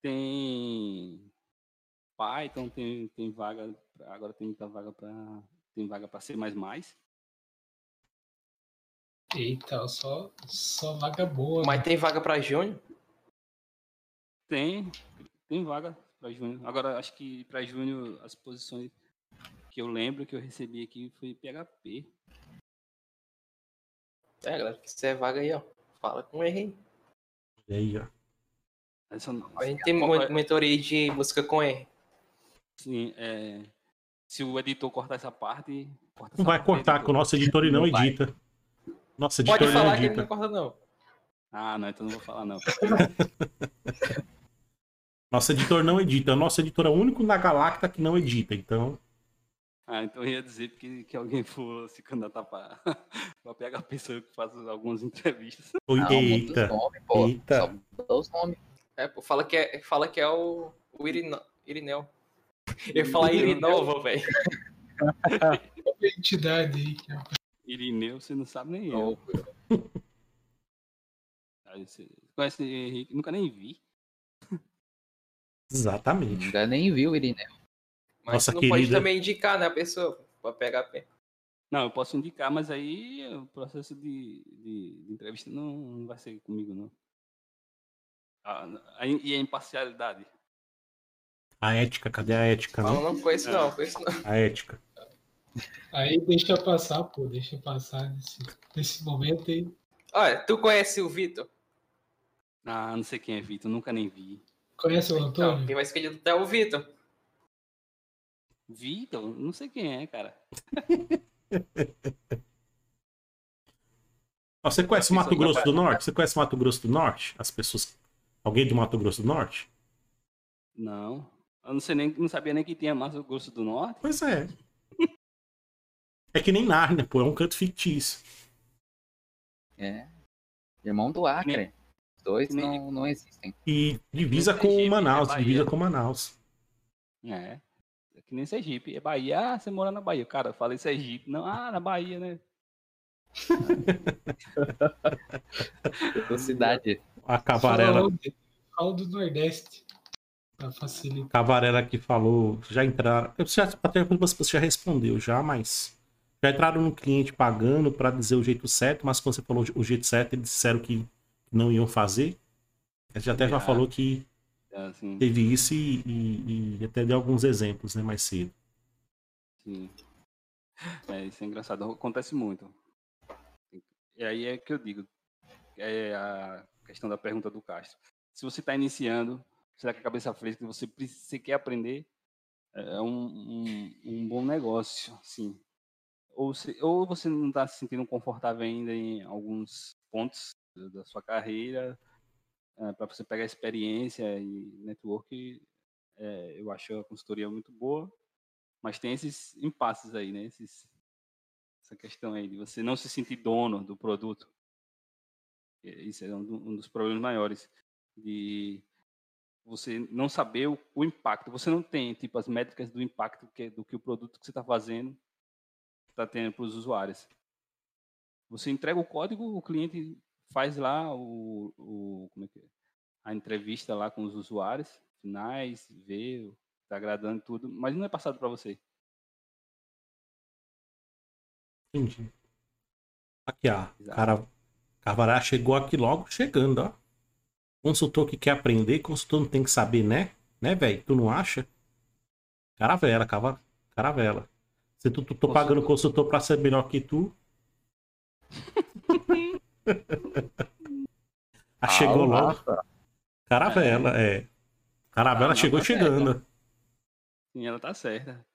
Tem Python, tem, tem vaga, agora tem muita vaga para tem vaga para ser mais mais. Eita, só, só vaga boa. Mas tem vaga pra Júnior? Tem, tem vaga para júnior. Agora acho que para júnior as posições que eu lembro que eu recebi aqui foi PHP. É, galera, se quiser vaga aí, ó. Fala com ele aí. E aí, ó. Essa, A gente tem mo- mentoria de música com R. Sim, é, se o editor cortar essa parte. Corta Não essa vai parte, cortar, editor. que o nosso editor não Não vai. Nossa editor Pode falar que ele não edita. corta, não. Ah, não, então não vou falar, não. Nosso editor não edita. O nosso editor é o único na Galacta que não edita. Então, Ah, então eu ia dizer que, que alguém for se candidatar para pegar a pessoa que faz algumas entrevistas. oi, Não, muda eita. os nomes, pô. Eita. Só os nomes. É, pô, fala que é, fala que é o, o Irino, Irineu. Eu ia falar Irinova, velho. a entidade aí. que é- Irineu, você não sabe nem eu. Você conhece Henrique? Nunca nem vi. Exatamente. Ainda nem viu ele, né? Mas Nossa não pode querida. também indicar, né, a pessoa pra PHP. Não, eu posso indicar, mas aí o processo de, de, de entrevista não, não vai ser comigo, não. Ah, a- e a imparcialidade? A ética, cadê a ética, Fala, né? não conheço não, conheço não. A ética. Aí deixa passar, pô, deixa passar nesse, nesse momento aí. Olha, tu conhece o Vitor? Ah, não sei quem é Vitor, nunca nem vi. Conhece o Então, Antônio? quem vai candidato é o Vitor. Vitor? Não sei quem é, cara. Você conhece Mato aí, Grosso do Norte? Você conhece o Mato Grosso do Norte? As pessoas. Alguém do Mato Grosso do Norte? Não. Eu não sei nem, não sabia nem que tinha Mato Grosso do Norte. Pois é. É que nem Nárnia, pô, é um canto fictício. É. Irmão do Acre. Os dois Nem- não, não existem. E divisa Nem com Sergipe, Manaus, é divisa com Manaus. É. É que nem Sergipe. É Bahia. Ah, você mora na Bahia. Cara, eu falei Sergipe. Não, ah, na Bahia, né? Da cidade. A Cavarela? Fala do Nordeste. Pra facilitar. Cavarela que falou, já entraram. Eu já, até você já respondeu já, mas. Já entraram no cliente pagando para dizer o jeito certo, mas quando você falou o jeito certo, eles disseram que não iam fazer. Você já até já Já. falou que É, Assim, teve isso e, e- e até deu alguns exemplos, né, mais cedo. sim. É, isso é engraçado. Acontece muito. E aí é que eu digo. É a questão da pergunta do Castro. Se você está iniciando, será que a cabeça fresca, você, você quer aprender, é um, um, um bom negócio, sim. Ou, se, ou você não está se sentindo confortável ainda em alguns pontos da- sua carreira, para você pegar experiência e network, é, eu acho a consultoria muito boa, mas tem esses impasses aí, né? Esses, essa questão aí de você não se sentir dono do produto. Isso é um, do- dos problemas maiores de você não saber o, o impacto. Você não tem tipo as métricas do impacto que, do que o produto que você está fazendo está tendo para os usuários. Você entrega o código, o cliente faz lá o, o como é que é? a entrevista lá com os usuários finais, vê, está agradando tudo, mas não é passado para você. Entendi. Aqui, ó. Exato. Cara, Cavará chegou aqui logo chegando, ó. Consultor que quer aprender, consultor não tem que saber, né? Né, velho? Tu não acha? Caravela, cava... caravela. Se tu, tu tô Consultor. pagando consultor pra ser melhor que tu. ah, chegou logo. Caravela, é. Caravela Ah, chegou tá chegando. Sim, ela tá certa.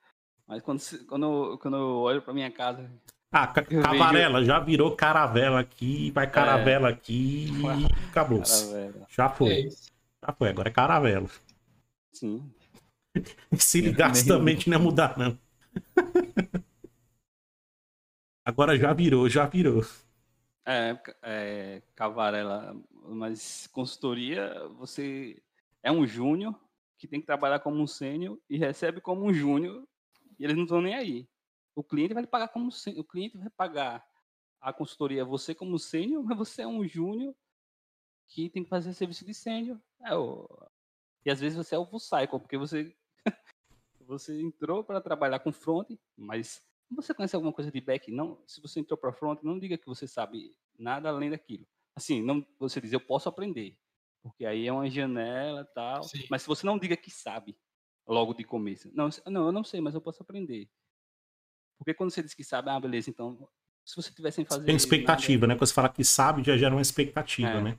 Mas quando, quando, eu- quando eu olho para minha casa, Ah, ca- cavarela, já virou caravela aqui, vai caravela aqui e acabou. caravela, Já É foi, isso. já foi, agora é caravela. sim, Se ligasse também que não ia mudar, não. Agora já virou, já virou. é, é cavarela, mas consultoria, você é um júnior que tem que trabalhar como um sênior e recebe como um júnior e eles não estão nem aí. O cliente vai pagar como o cliente vai pagar a consultoria você como sênior, mas você é um júnior que tem que fazer serviço de sênior. É, E às vezes você é o full cycle, porque você você entrou para trabalhar com front, mas você conhece alguma coisa de back? Não, se você entrou para front, não diga que você sabe nada além daquilo. Assim, não você diz eu posso aprender, porque aí é uma janela tal. Sim. Mas se você não diga que sabe logo de começo, não, não, eu não sei, mas eu posso aprender. Porque quando você diz que sabe, ah, beleza, então se você tivesse fazer Tem nada- expectativa, né? Quando você fala que sabe, já gera uma expectativa, É. né?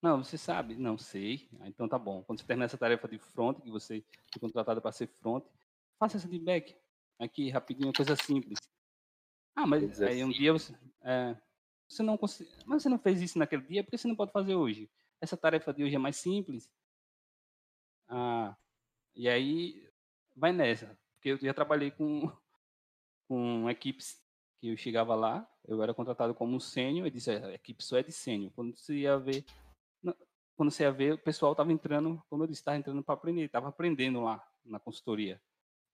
não, você sabe? Não sei. Ah, então tá bom. Quando você terminar essa tarefa de front, que você foi contratado para ser front, faça essa de back. Aqui, rapidinho, coisa simples. Ah, mas aí um dia você. é, você não consegue. Mas você não fez isso naquele dia, por que você não pode fazer hoje? Essa tarefa de hoje é mais simples. Ah, e aí vai nessa. Porque eu já trabalhei com, com equipes que eu chegava lá, eu era contratado como sênior, e disse, "É, a equipe só é de sênior. Quando você ia ver, não, quando você ia ver, o pessoal estava entrando, como eu disse, estava entrando para aprender, estava aprendendo lá na consultoria.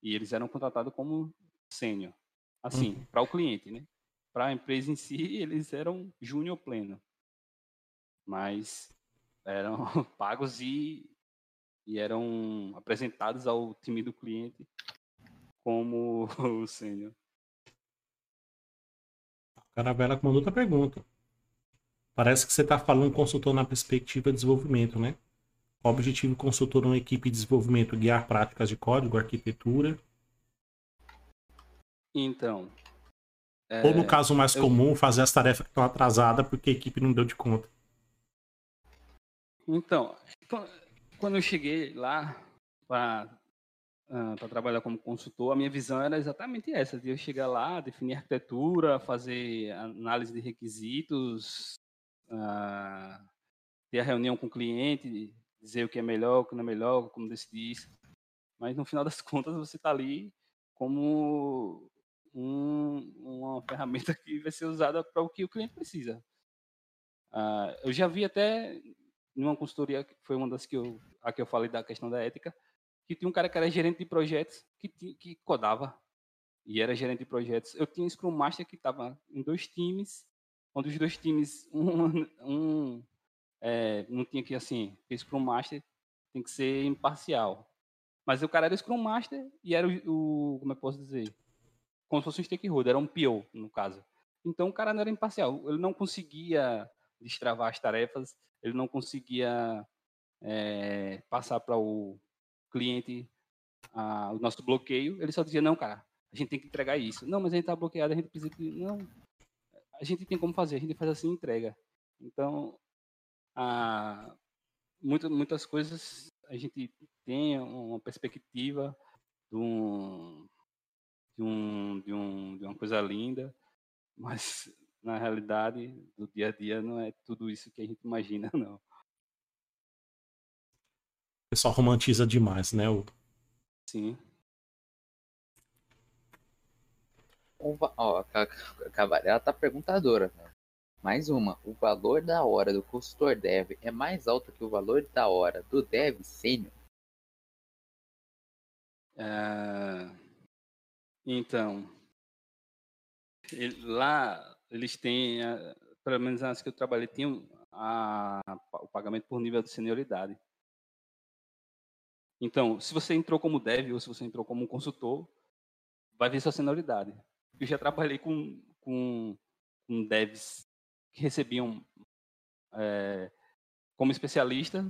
E eles eram contratados como sênior. Assim, Uhum. para o cliente, né? Para a empresa em si, eles eram júnior pleno. Mas eram pagos e, e eram apresentados ao time do cliente como o sênior. Caravela mandou outra pergunta. Parece que você está falando consultor na perspectiva de desenvolvimento, né? Objetivo consultor numa equipe de desenvolvimento? Guiar práticas de código, arquitetura? Então. Ou no é, caso mais eu- comum, fazer as tarefas que estão atrasadas porque a equipe não deu de conta. Então, quan- quando eu cheguei lá para para trabalhar como consultor, a minha visão era exatamente essa, de eu chegar lá, definir arquitetura, fazer análise de requisitos, uh, ter a reunião com o cliente, dizer o que é melhor, o que não é melhor, como decidir isso. Mas no final das contas você está ali como um, uma ferramenta que vai ser usada para o que o cliente precisa. Uh, eu já vi até numa consultoria, que foi uma das que eu, a que eu falei da questão da ética, que tinha um cara que era gerente de projetos que, que codava e era gerente de projetos. Eu tinha um Scrum Master que estava em dois times, onde os dois times, um, um é, não tinha que, assim, o Scrum Master tem que ser imparcial. Mas o cara era Scrum Master e era o, o como eu posso dizer, como se fosse um stakeholder, era um PO, no caso. Então o cara não era imparcial, ele não conseguia destravar as tarefas, ele não conseguia é, passar para o cliente a, o nosso bloqueio, ele só dizia, não, cara, a gente tem que entregar isso. Não, mas a gente está bloqueado, a gente precisa... Não, a gente tem como fazer, a gente faz assim entrega. Então, a, muitas, muitas coisas a gente tem uma perspectiva de, um, de, um, de, um, de uma coisa linda, mas na realidade do dia a dia não é tudo isso que a gente imagina, não. O pessoal romantiza demais, né? O... Sim. Ó, a Cavalhada tá perguntadora. Né? Mais uma. O valor da hora do consultor dev é mais alto que o valor da hora do dev sênior? É... Então, lá eles têm, pelo menos as que eu trabalhei, tinham a, o pagamento por nível de senioridade. Então, se você entrou como dev ou se você entrou como consultor, vai ver sua senioridade. Eu já trabalhei com, com, com devs que recebiam é, como especialista,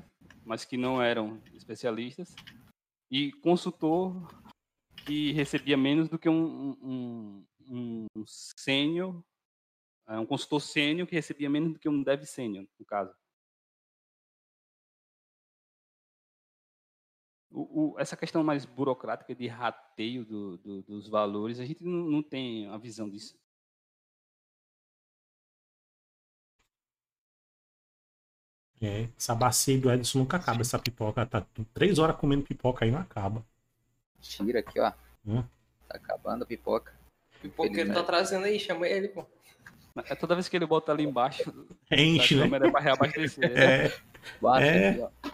mas que não eram especialistas, e consultor que recebia menos do que um, um, um, um sênior, é, um consultor sênior que recebia menos do que um dev sênior, no caso. O, o, essa questão mais burocrática de rateio do, do, dos valores, a gente não, não tem a visão disso. É, essa bacia do Edson nunca acaba, essa pipoca. Tá três horas comendo pipoca aí não acaba. Tira aqui, ó. Hum? Tá acabando a pipoca. Pipoca ele tá trazendo aí, chama ele, pô. É toda vez que ele bota ali embaixo. Enche, né? É pra reabastecer. É. Baixa é. aqui, ó.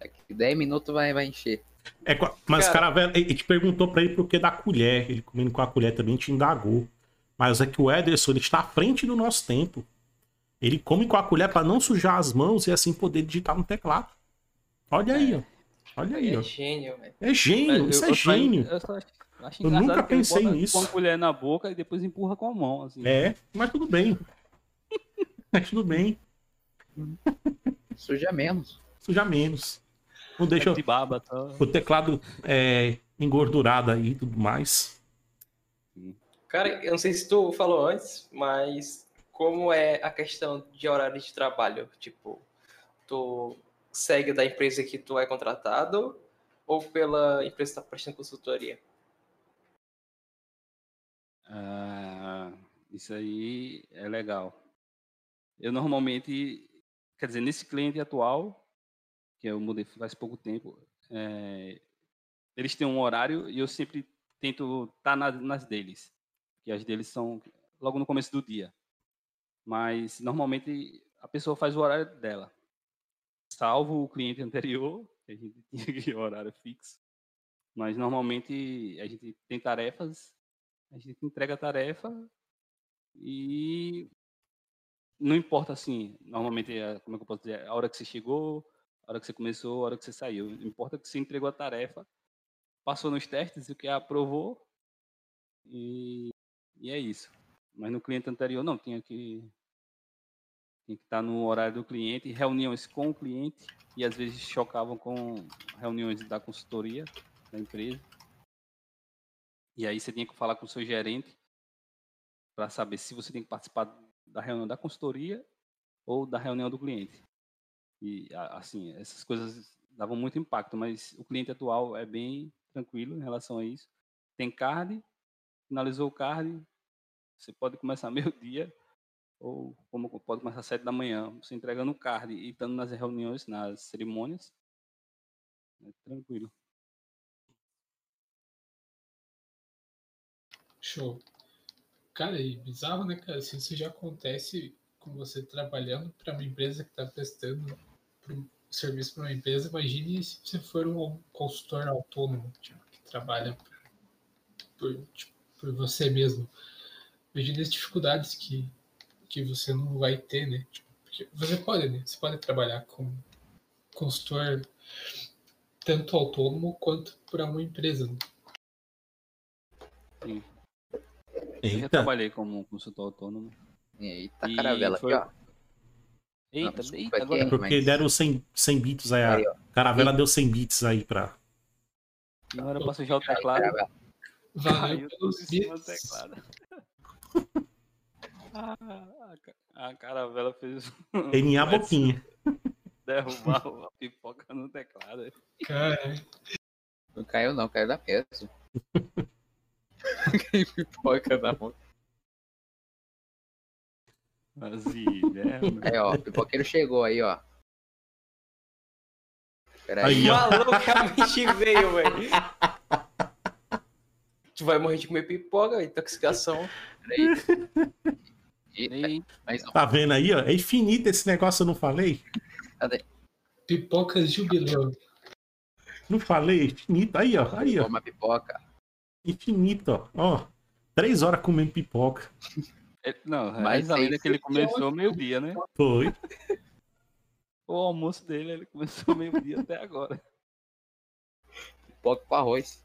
Daqui 10 minutos vai, vai encher. É, mas cara, o cara, ele te perguntou pra ele por que da colher. Ele comendo com a colher também te indagou. Mas é que o Ederson, ele está à frente do nosso tempo. Ele come com a colher para não sujar as mãos e assim poder digitar no teclado. Olha aí, ó. Olha aí, é ó. Gênio, velho. É gênio, isso eu, é gênio. Eu, só, acho eu nunca pensei nisso. Com a colher na boca e depois empurra com a mão. Assim. É, mas tudo bem. mas tudo bem. Suja menos. Suja menos. Não deixa de baba, tá? o teclado é, engordurado aí e tudo mais. Cara, eu não sei se tu falou antes, mas como é a questão de horário de trabalho? Tipo, tu segue da empresa que tu é contratado ou pela empresa que está prestando consultoria? Ah, isso aí é legal. Eu normalmente, quer dizer, nesse cliente atual, que eu mudei faz pouco tempo, é, eles têm um horário e eu sempre tento estar tá nas, deles, que as deles são logo no começo do dia. Mas normalmente a pessoa faz o horário dela, salvo o cliente anterior, que a gente tinha horário fixo. Mas normalmente a gente tem tarefas, a gente entrega a tarefa e não importa assim, normalmente, como é que eu posso dizer, a hora que você chegou, a hora que você começou, a hora que você saiu. Importa que você entregou a tarefa, passou nos testes, o que aprovou, e, e é isso. Mas no cliente anterior, não, tinha que, tinha que estar no horário do cliente, reuniões com o cliente, e às vezes chocavam com reuniões da consultoria da empresa. E aí você tinha que falar com o seu gerente para saber se você tem que participar da reunião da consultoria ou da reunião do cliente. E, assim, essas coisas dava muito impacto, mas o cliente atual é bem tranquilo em relação a isso. Tem card, finalizou o card, você pode começar meio-dia, ou como pode começar às sete da manhã, você entregando o card e estando nas reuniões, nas cerimônias, é tranquilo. Show. Cara, e bizarro, né, cara? Se isso já acontece com você trabalhando para uma empresa que está prestando serviço para uma empresa, imagine se você for um consultor autônomo, tipo, que trabalha por, tipo, por você mesmo. Imagine as dificuldades que, que você não vai ter, né? Tipo, você pode, né? Você pode trabalhar como consultor tanto autônomo quanto para uma empresa. né? Sim. Eu já Eita, trabalhei como consultor autônomo. E aí, tá E caravela foi- aqui, ó. Eita, desculpa, eita, agora. é- porque mas- deram 100, 100 bits aí. Aí, A caravela deu 100 bits aí pra. Não era pra sujar o teclado. Valeu pelos bits. Ah, a a caravela fez Tem a Vai boquinha. derrubar a pipoca no teclado. Cara, Não caiu não, caiu da mesa. que pipoca da mão. Vazio, né? Aí, ó, o pipoqueiro chegou aí, ó. Pera aí. Ó. Malucamente veio, velho. Tu vai morrer de comer pipoca, intoxicação. Pera aí. Eita, E mais um. Tá vendo aí, ó? É infinito esse negócio, eu não falei? pipocas jubileu. Não falei? Infinito. Aí, ó. Aí, ó. Toma pipoca. Infinito, ó. Ó. Três horas comendo pipoca. ele- não, Mas mas além aí que ele começou meio-dia, né? Foi. O almoço dele, ele começou meio-dia até agora. Pipoca com arroz.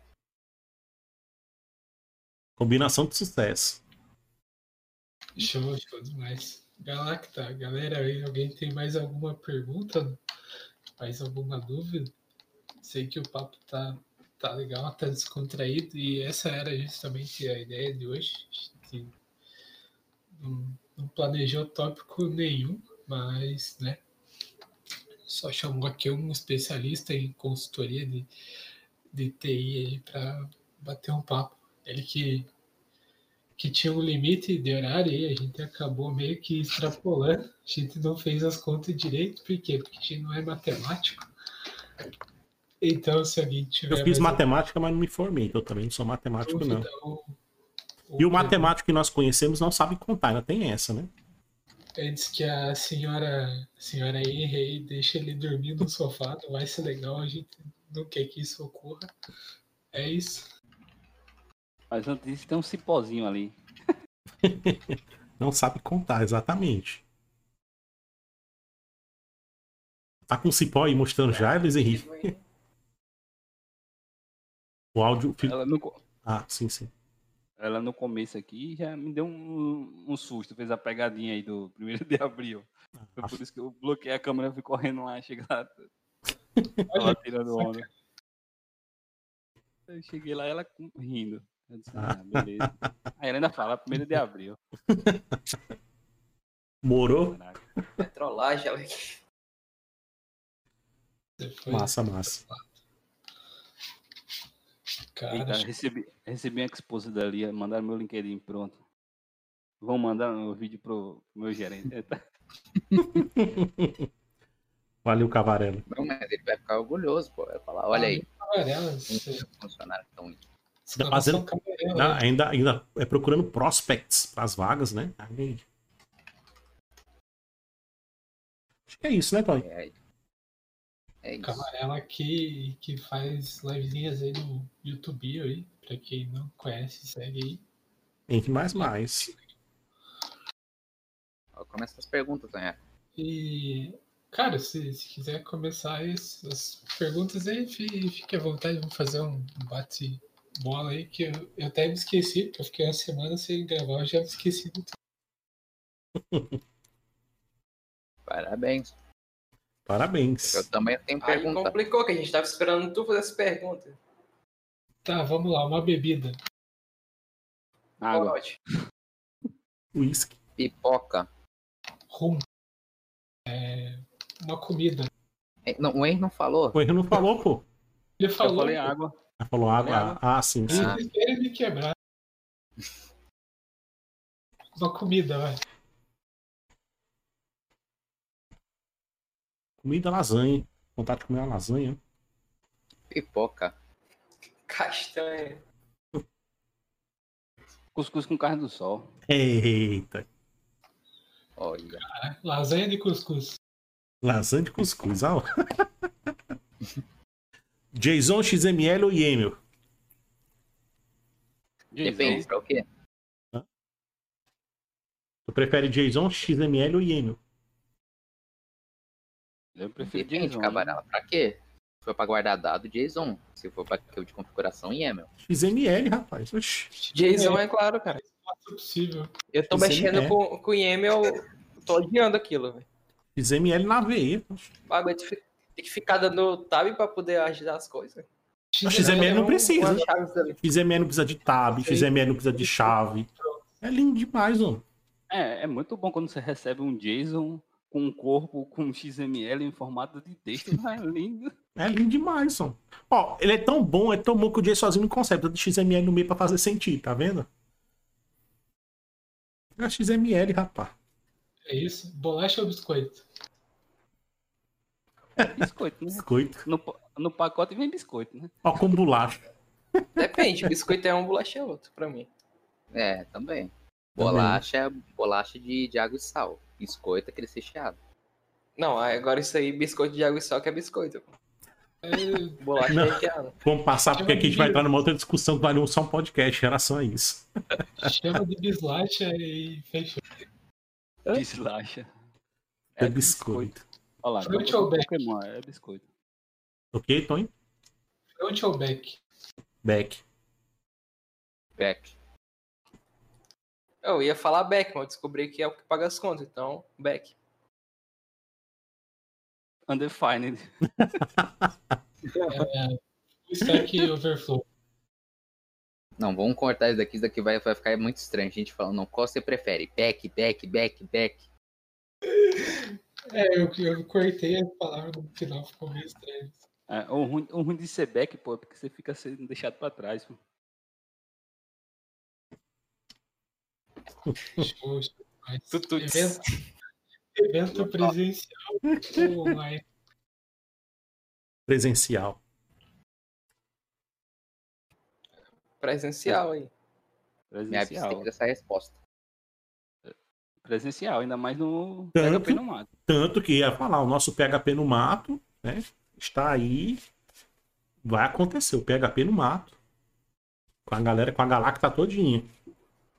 Combinação de sucesso. Show, show demais. Galacta, galera, aí alguém tem mais alguma pergunta? Mais alguma dúvida? Sei que o papo tá, tá legal, tá descontraído e essa era justamente a ideia de hoje. Não, não planejou tópico nenhum, mas, né? Só chamou aqui um especialista em consultoria de, de TI para bater um papo. Ele que que tinha um limite de horário e a gente acabou meio que extrapolando. A gente não fez as contas direito, por quê? Porque a gente não é matemático. Então, se alguém tiver. Eu fiz matemática, mas não me formei. então Eu também não sou matemático, alguma não. ou- E o matemático que nós conhecemos não sabe contar, ainda tem essa, né? Antes que a senhora, a senhora Henry aí deixe ele dormir no sofá, não vai ser legal, a gente não quer que isso ocorra. É isso. Mas antes disso tem um cipózinho ali. Não sabe contar, exatamente. Tá com cipó aí mostrando já, Luiz Henrique? O áudio. Ela no, Ah, sim, sim. ela no começo aqui já me deu um, um susto, fez a pegadinha aí do 1 de abril. Foi Ah, por isso que eu bloqueei a câmera e fui correndo lá, cheguei lá. Tava tirando onda. Eu cheguei lá ela rindo. Eu disse, ah, beleza. Aí ela ainda fala, 1 de abril. Morou? É trollagem, Alex. Foi, Massa, massa. cara, Eita, recebi, recebi uma exposa dali, mandaram meu LinkedIn pronto. Vão mandar o vídeo pro meu gerente. Valeu. Não, mas ele vai ficar orgulhoso, pô. Vai falar, olha aí, Cavarela, você- um funcionário tão exclamação fazendo- Cavarela, Ah, né? ainda, ainda é procurando prospects para as vagas, né? Aí- Acho que é isso, né, Tony? É, é isso. Camarela que, que faz livezinhas aí no YouTube aí, pra quem não conhece, segue aí. Entre mais mais. Começa as perguntas, né? E, cara, se, se quiser começar aí as, as perguntas aí, fi- fique à vontade, vamos fazer um bate-bola aí, que eu, eu até me esqueci, porque eu fiquei uma semana sem gravar, eu já me esqueci do Parabéns. Parabéns. Eu também tenho Aí pergunta. complicou, que a gente tava esperando tu fazer essa pergunta. Tá, vamos lá, uma bebida. água. Whisky. Pipoca, Rum. É, uma comida. Não, o Henry não falou. O Henry não falou, pô. Ele Eu falou. falei água. Ah, falou água. Ah, sim, sim. Ah. Querem me quebrar. Uma comida, vai. Comida lasanha. Vontade de comer uma lasanha. Pipoca. Castanha. Cuscuz com carne do sol. Eita. Olha. Lasanha de cuscuz. Lasanha de cuscuz. Ó. Jason XML ou Yemel? Depende, pra o quê? Tu prefere Jason XML ou Yemel? Eu prefiro Depende, Jason. Cabarela. Pra quê? Se for pra guardar dado, JSON. Se for pra de configuração, YAML. XML, rapaz. Oxi. Jason é claro, cara. É possível. Eu tô aí mexendo é. com, com o YAML, tô odiando aquilo, velho. XML na veia. Bagulho fi- Tem que ficar dando tab pra poder ajudar as coisas. O XML não precisa. XML não precisa de tab, XML não precisa de chave. É lindo demais, mano. É, é muito bom quando você recebe um JSON com um corpo com XML em formato de texto. É lindo. É lindo demais, mano. Ó, ele é tão bom, é tão bom que o Jay sozinho não consegue. Precisa de XML no meio pra fazer sentido, tá vendo? É XML, rapaz. É isso. Bolacha ou biscoito? É biscoito, né? Biscoito. No, no pacote vem biscoito, né? Ó, com bolacha. Depende, biscoito é um, bolacha é outro, pra mim. É, também. Bolacha é bolacha de, de água e sal. Biscoito é aquele recheado. Não, agora isso aí, biscoito de água e sal que é biscoito. É, Bolacha Não. é recheado. Vamos passar, porque aqui a gente vai entrar numa outra discussão que vai não só um podcast em relação a isso. chama de bislacha e fechou. Deslacha. É biscoito. Olha lá, Fruit não, ou back? Pokémon, é biscoito. Ok, Tony? Front ou back? Back. Back. Eu ia falar back, mas eu descobri que é o que paga as contas, então back. Undefined. É, stack overflow. Não, vamos cortar isso daqui. Isso daqui vai, vai ficar muito estranho. A gente falando, não, qual você prefere? Back, back, back, back. É, eu, eu cortei a palavra no final, ficou meio estranho. É, o, ruim, o ruim de ser back, pô, é porque você fica sendo deixado pra trás. Pô. Show, show. Mas Tutu. Evento, evento presencial ou online? Presencial. Presencial aí. Me abstei Presencial. dessa resposta. Presencial, ainda mais no Tanto- PHP no mato. Tanto que ia falar, o nosso PHP no mato, né? Está aí. Vai acontecer, o PHP no mato. Com a galera, com a Galacta todinha.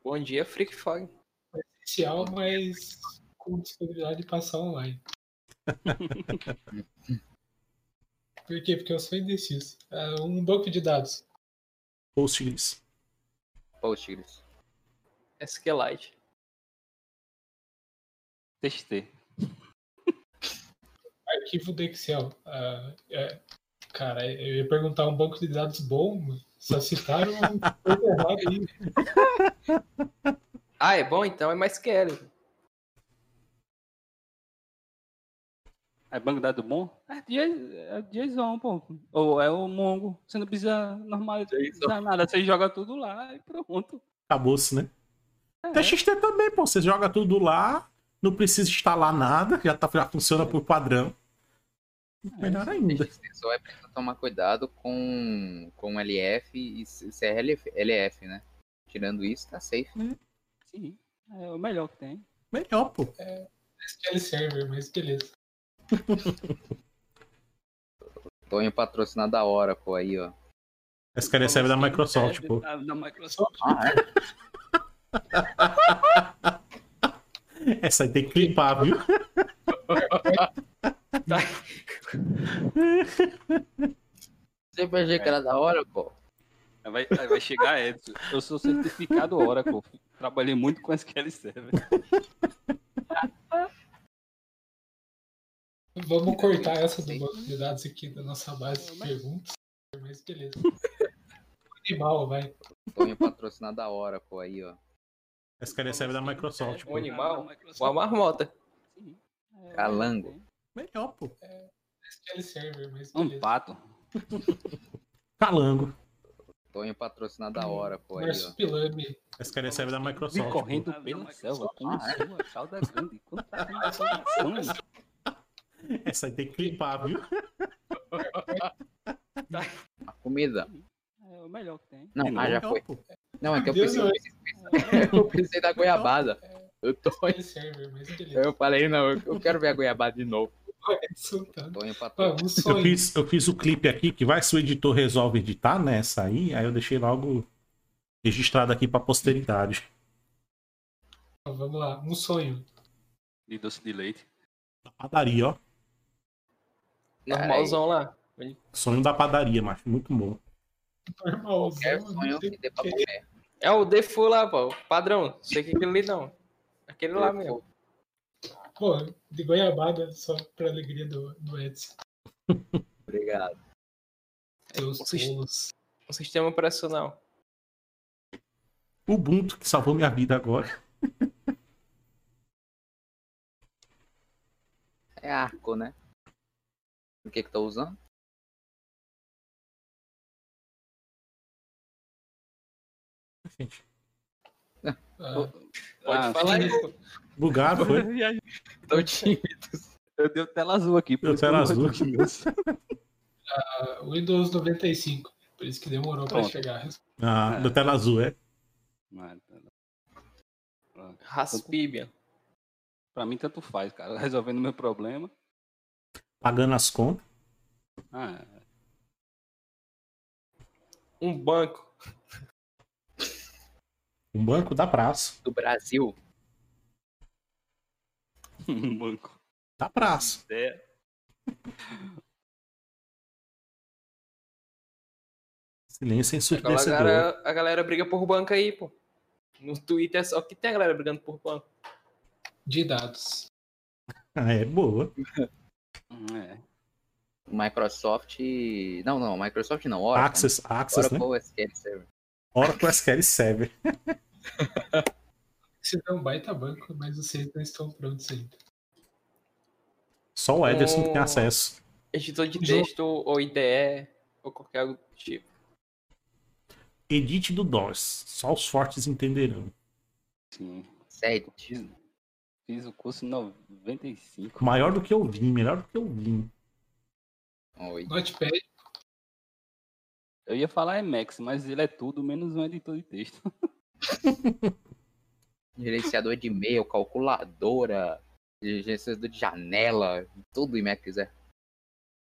Bom dia, Freak Fog. Presencial, mas com disponibilidade de passar online. Por quê? Porque eu sou indeciso. É um banco de dados. Postgres. Postgres. SQLite. TXT. Arquivo do Excel. Ah, é, cara, eu ia perguntar um banco de dados bom, só citaram uma coisa errada aí. Ah, é bom então? É mais SQL. É banco de dados bom? É, é JSON, pô. Ou é o Mongo. Você não precisa normalizar nada. Você joga tudo lá e pronto. Acabou-se, né? É. TXT também, pô. Você joga tudo lá, não precisa instalar nada, já, tá, já funciona por padrão. Melhor ainda. Só é preciso tomar cuidado com, com LF e CRLF, LF, né? Tirando isso, tá safe. Sim. É o melhor que tem. Melhor, pô. SQL Server, mas beleza. Tonho patrocinado da Oracle aí, ó. SQL Server da Microsoft, É, pô. Da, da Microsoft. Ah, é? Essa aí tem que clipar, viu? Sempre achei que era da Oracle. Aí vai, vai chegar Edson. Eu sou certificado Oracle. Trabalhei muito com SQL Server. Vamos cortar essa do banco de dados aqui da nossa base de perguntas. Mas beleza. Animal, vai. Tonho patrocinado da Oracle aí, ó. SQL Server da Microsoft, Um pô. animal? Uma marmota. Sim. É, Calango. Melhor, pô. SQL Server, mas Um pato. Calango. Tonho patrocinado da hora, pô. Aí, ó. Serve da Microsoft. correndo pela selva, Ah, é? sua cauda grande. Quanta informação. Essa aí tem que clipar, viu? A comida. É o melhor que tem. Não, De ah, já foi. pô. Não, é que eu Deus pensei, eu pensei da goiabada. Eu, tô, mas beleza. eu falei, não, eu- eu quero ver a goiabada de novo. Eu fiz, eu fiz o clipe aqui, que vai se o editor resolve editar nessa aí, aí eu deixei logo registrado aqui pra posteridade. Vamos lá, um sonho. De doce de leite. Da padaria, ó. Normalzão lá. Sonho da padaria, macho. Muito bom. Normalzão. Qualquer não sonho sei que dê pra porquê. comer. É o default lá, pô. Padrão. Sei que aquele ali não. Aquele lá mesmo. Pô, de goiabada, só pra alegria do, do Edson. Obrigado. Seus o sis- tolos. O sistema operacional. Ubuntu, que salvou minha vida agora. É arco, né? O que que tô usando? Gente, Ah, Pode Ah, falar sim. aí, pô. bugado, foi? Tô tímido. Eu dei tela azul aqui. Deu isso tela azul. respondi meus. ah, Windows 95. Por isso que demorou pra Pronto. chegar. Ah, É. da tela azul, é? Raspbian. Pra mim, tanto faz, cara. Resolvendo meu problema. Pagando as contas. Ah, Um banco. Um banco da praça. Do Brasil. um banco. Da praça. É. Silêncio A ensurdecedor. galera, a galera briga por banco aí, pô. No Twitter é só que tem a galera brigando por banco. De dados. Ah, é boa. É. Microsoft. Não, não, Microsoft não. Oracle. Access, Access, né? Oracle SQL Server. Oracle SQL Server. Isso é um baita banco, mas vocês não estão prontos ainda. Só o Ederson que tem acesso. Editor de texto ou IDE ou qualquer outro tipo. Edit do DOS. Só os fortes entenderão. Sim. Sete. Fiz, fiz o curso em 95. Maior do que eu vim, melhor do que eu vim. Oi. Notepad, Eu ia falar Emacs, mas ele é tudo menos um editor de texto. Gerenciador de e-mail, calculadora, gerenciador de janela, tudo em Mac quiser.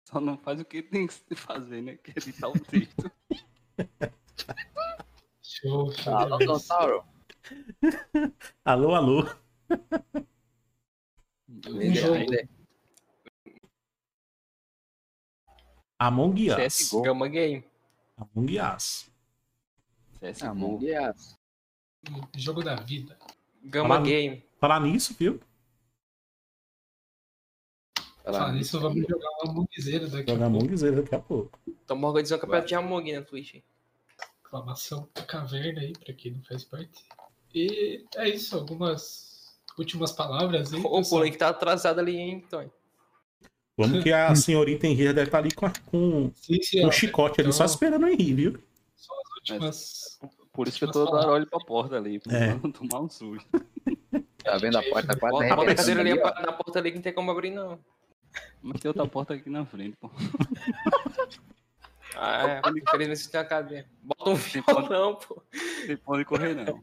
Só não faz o que tem que se fazer, né? Que é editar o texto. show. Alô. Gonçalo. Alô, alô. Among Us. CSGO. Gama Game. Among Us. CSGO. Among Us. Jogo da vida. Gama Fala- Game. Falar nisso, viu? Falar nisso, vamos jogar uma Amongzeira daqui Jogar a pouco. Us daqui a pouco. Estamos organizando um campeonato de Among na Twitch. Exclamação da caverna aí, pra quem não faz parte. E é isso, algumas últimas palavras aí. O? Pullen que tá atrasado ali, hein, Tony? Vamos que a senhorita Henrique deve estar ali com, com, Sim, sim, um chicote ali, então- só esperando o Henrique, viu? Só as últimas. Por isso que eu tô dando olho pra porta ali, pra É. não tomar um susto. Tá vendo a porta quase Bota, bota a arrebentando cadeira ali ali, porta ali que não tem como abrir, não. Mas tem outra porta aqui na frente, pô. Ah, é. Infelizmente você tem a cadeira. Bota um violão, pô. Não tem pra onde correr, não.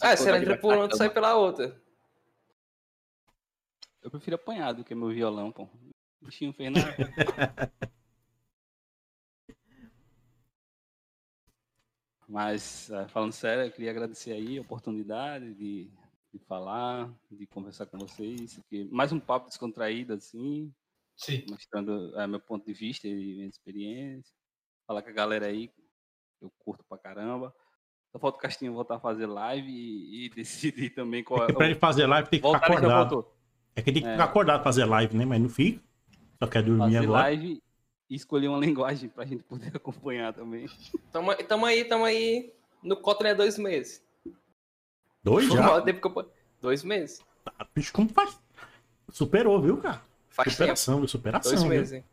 Ah, se ela esconder entra por um, tu cama. sai pela outra. Eu prefiro apanhar do que meu violão, pô. O bichinho fez nada. Mas, eh, falando sério, eu queria agradecer aí a oportunidade de, de falar, de conversar com vocês. Mais um papo descontraído, assim, Sim. mostrando eh, meu ponto de vista e minha experiência. Falar com a galera aí, eu curto pra caramba. Só falta o Castinho voltar a fazer live e, e decidir também qual é. Pra ele fazer live tem que ficar Voltar acordado. É que tem que É. ficar acordado fazer live, né? Mas não fica. Só quer dormir Fazer agora. live e escolher uma linguagem pra gente poder acompanhar também. Tamo, tamo aí, tamo aí. No Kotlin é dois meses. Dois já. tempo eu... Dois meses. Ah, Bicho, como faz? Superou, viu, cara? Faz tempo. Superação, viu? Superação. Dois viu? meses. hein?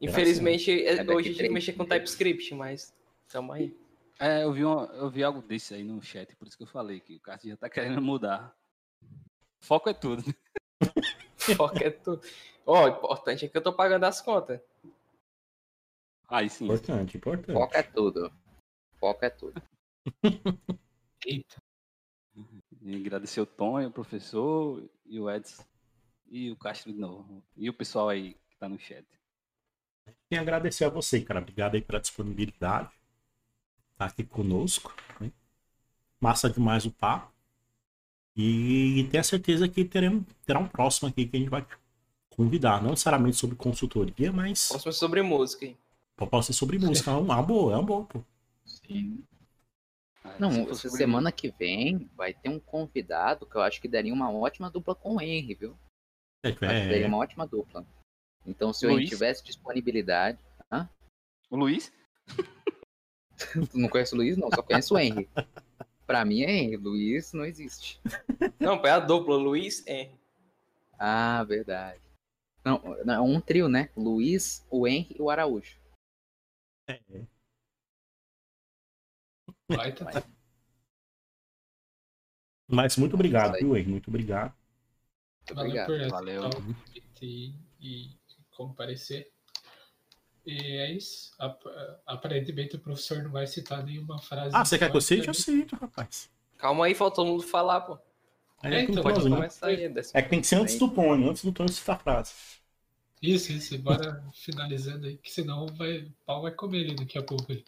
Infelizmente, é- hoje a gente três mexe com. TypeScript, mas tamo aí. É, eu vi, uma- eu vi algo desse aí no chat, por isso que eu falei que o Cássio já tá querendo mudar. Foco é tudo. Foco é tudo. Ó, o importante é que eu tô pagando as contas. Aí sim. Importante, importante. Foco é tudo. Foco é tudo. Eita. E agradecer o Tom, e o professor, e o Edson, e o Castro de novo. E o pessoal aí que tá no chat. E agradecer a você, cara. Obrigado aí pela disponibilidade. Tá aqui conosco. né? Massa demais o papo. E tenho a certeza que teremos, terá um próximo aqui que a gente vai convidar. Não necessariamente sobre consultoria, mas Próximo é sobre música, hein? Pode ser sobre música. É uma boa, é uma boa, pô. Sim. Ah, Não, se semana que vem vai ter um convidado que eu acho que daria uma ótima dupla com o Henry, viu? É, Acho que daria é, uma ótima dupla. Então, se o Henry Luiz? tivesse disponibilidade. O Luiz? Tu não conhece o Luiz, não, só conhece o Henry. Pra mim é Henry, Luiz não existe. Não, é a dupla, Luiz é. Ah, verdade. Não, não, é um trio, né? Luiz, o Henry e o Araújo. É. Vai, tá, tá. Mas muito obrigado, viu, Henry? Muito obrigado. Valeu Obrigado. por Valeu. o convite e, e comparecer. E é isso. Ap- Aparentemente o professor não vai citar nenhuma frase. Ah, você quer que eu cite? Eu cito, rapaz. Calma aí, faltou todo mundo falar, pô. É, É, então, que pode né? Começa aí, décimo. É que tem que ser antes do Tony, antes do Tony citar a frase. Isso, isso. Bora finalizando aí, que senão vai, o pau vai comer ele daqui a pouco. aí.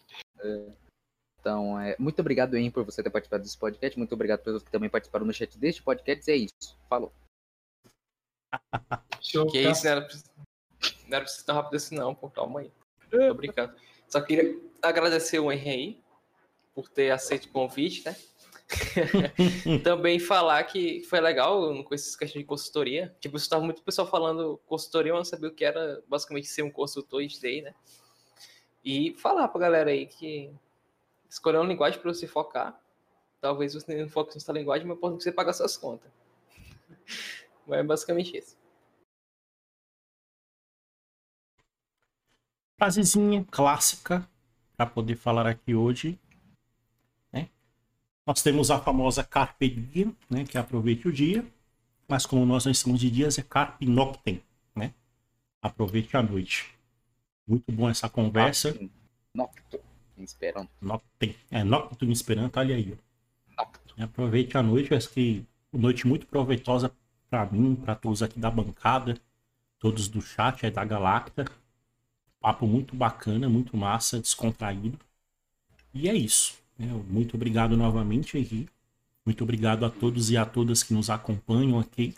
Então, é, muito obrigado, Henry, por você ter participado desse podcast. Muito obrigado a todos que também participaram no chat deste podcast. E é isso. Falou. Show, Que tá? isso, não era, pra- não era pra ser tão rápido assim, não, pô. Calma aí. Tô brincando. Só queria agradecer o Henry aí por ter aceito o convite, né? Também falar que foi legal com essas questões de consultoria. Tipo, eu estava muito pessoal falando consultoria, mas não sabia o que era basicamente ser um consultor de TI, né? E falar pra galera aí que escolher uma linguagem para você focar. Talvez você não foque nessa linguagem, mas pode você pagar suas contas. Mas é basicamente isso. frasezinha clássica para poder falar aqui hoje. Nós temos a famosa Carpe Diem, né? que é aproveite o dia, mas como nós não estamos de dias, é Carpe Noctem, né? aproveite a noite. Muito bom essa conversa. Nocto. Esperando. Noctem. É, Noctem em Esperanto, olha aí. Nocto. Aproveite a noite, acho que noite muito proveitosa para mim, para todos aqui da bancada, todos do chat, é da Galacta. Papo muito bacana, muito massa, descontraído. E é isso. Né? Muito obrigado novamente, Henri. Muito obrigado a todos e a todas que nos acompanham aqui.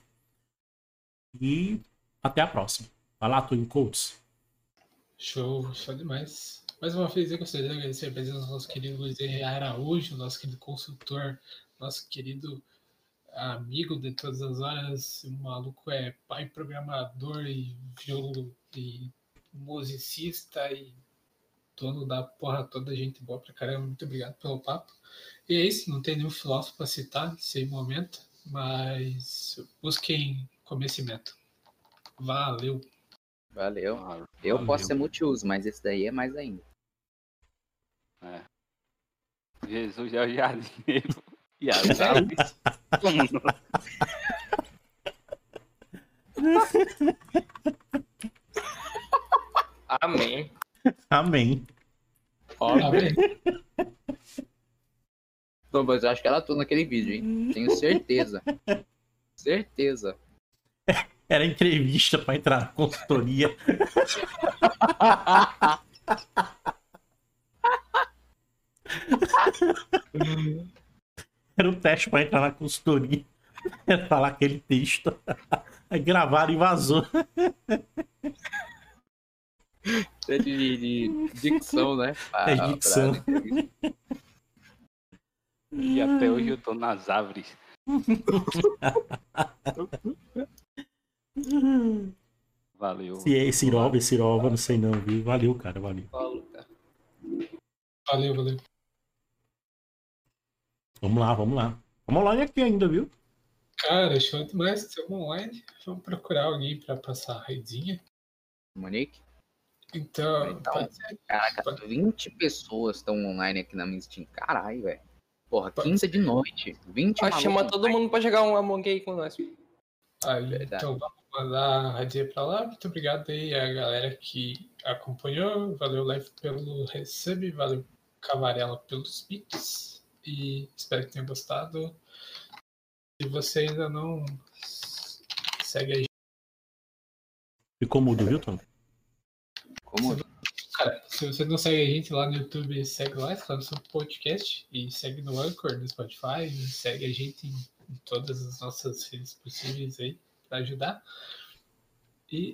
E até a próxima. Vai lá, Tony Coates. Show, show demais. Mais uma vez eu gostaria de agradecer a presença do nosso querido Luiz Araújo, nosso querido consultor, nosso querido amigo de todas as horas. O maluco é pai programador e violo e musicista e dono da porra toda, gente boa pra caramba. Muito obrigado pelo papo. E é isso, não tem nenhum filósofo pra citar nesse momento, mas busquem conhecimento. Valeu. Valeu. Ah, Eu Valeu. posso ser multiuso, mas esse daí é mais ainda. é. Jesus é o jardineiro. E as aves. Não? Amém. Amém. Não, mas eu acho que ela atua naquele vídeo, hein? Tenho certeza. certeza. Era entrevista para entrar na consultoria. Era o teste para entrar na consultoria. Era falar aquele texto. Aí gravaram e vazou. É de, de dicção, né? É dicção. pra. E até hoje eu tô nas árvores. Valeu. Se é Sirova, Sirova, não sei não, viu? Valeu, cara, valeu. Falou, cara. Valeu, valeu. Vamos lá, vamos lá. Vamos lá aqui ainda, viu? Cara, show demais. Estamos online. Vamos procurar alguém pra passar a redinha. Monique? Então, Então, pode ser. Caraca, Pode- 20 pessoas estão online aqui na minha Steam. Caralho, velho. Porra, Pode 15 de noite. 20 Vai chamar todo mundo pra jogar um Among aí com nós. Aí, Verdade. então vamos mandar a radinha pra lá. Muito obrigado aí a galera que acompanhou. Valeu, Live, pelo recebe. Valeu, Cavarela, pelos bits. E espero que tenham gostado. Se você ainda não segue a gente, Ficou mudo, viu, Tom? Como? cara, se você não segue a gente lá no YouTube, segue lá, está no seu podcast. E segue no Anchor, no Spotify. Segue a gente em, em todas as nossas redes possíveis aí para ajudar. E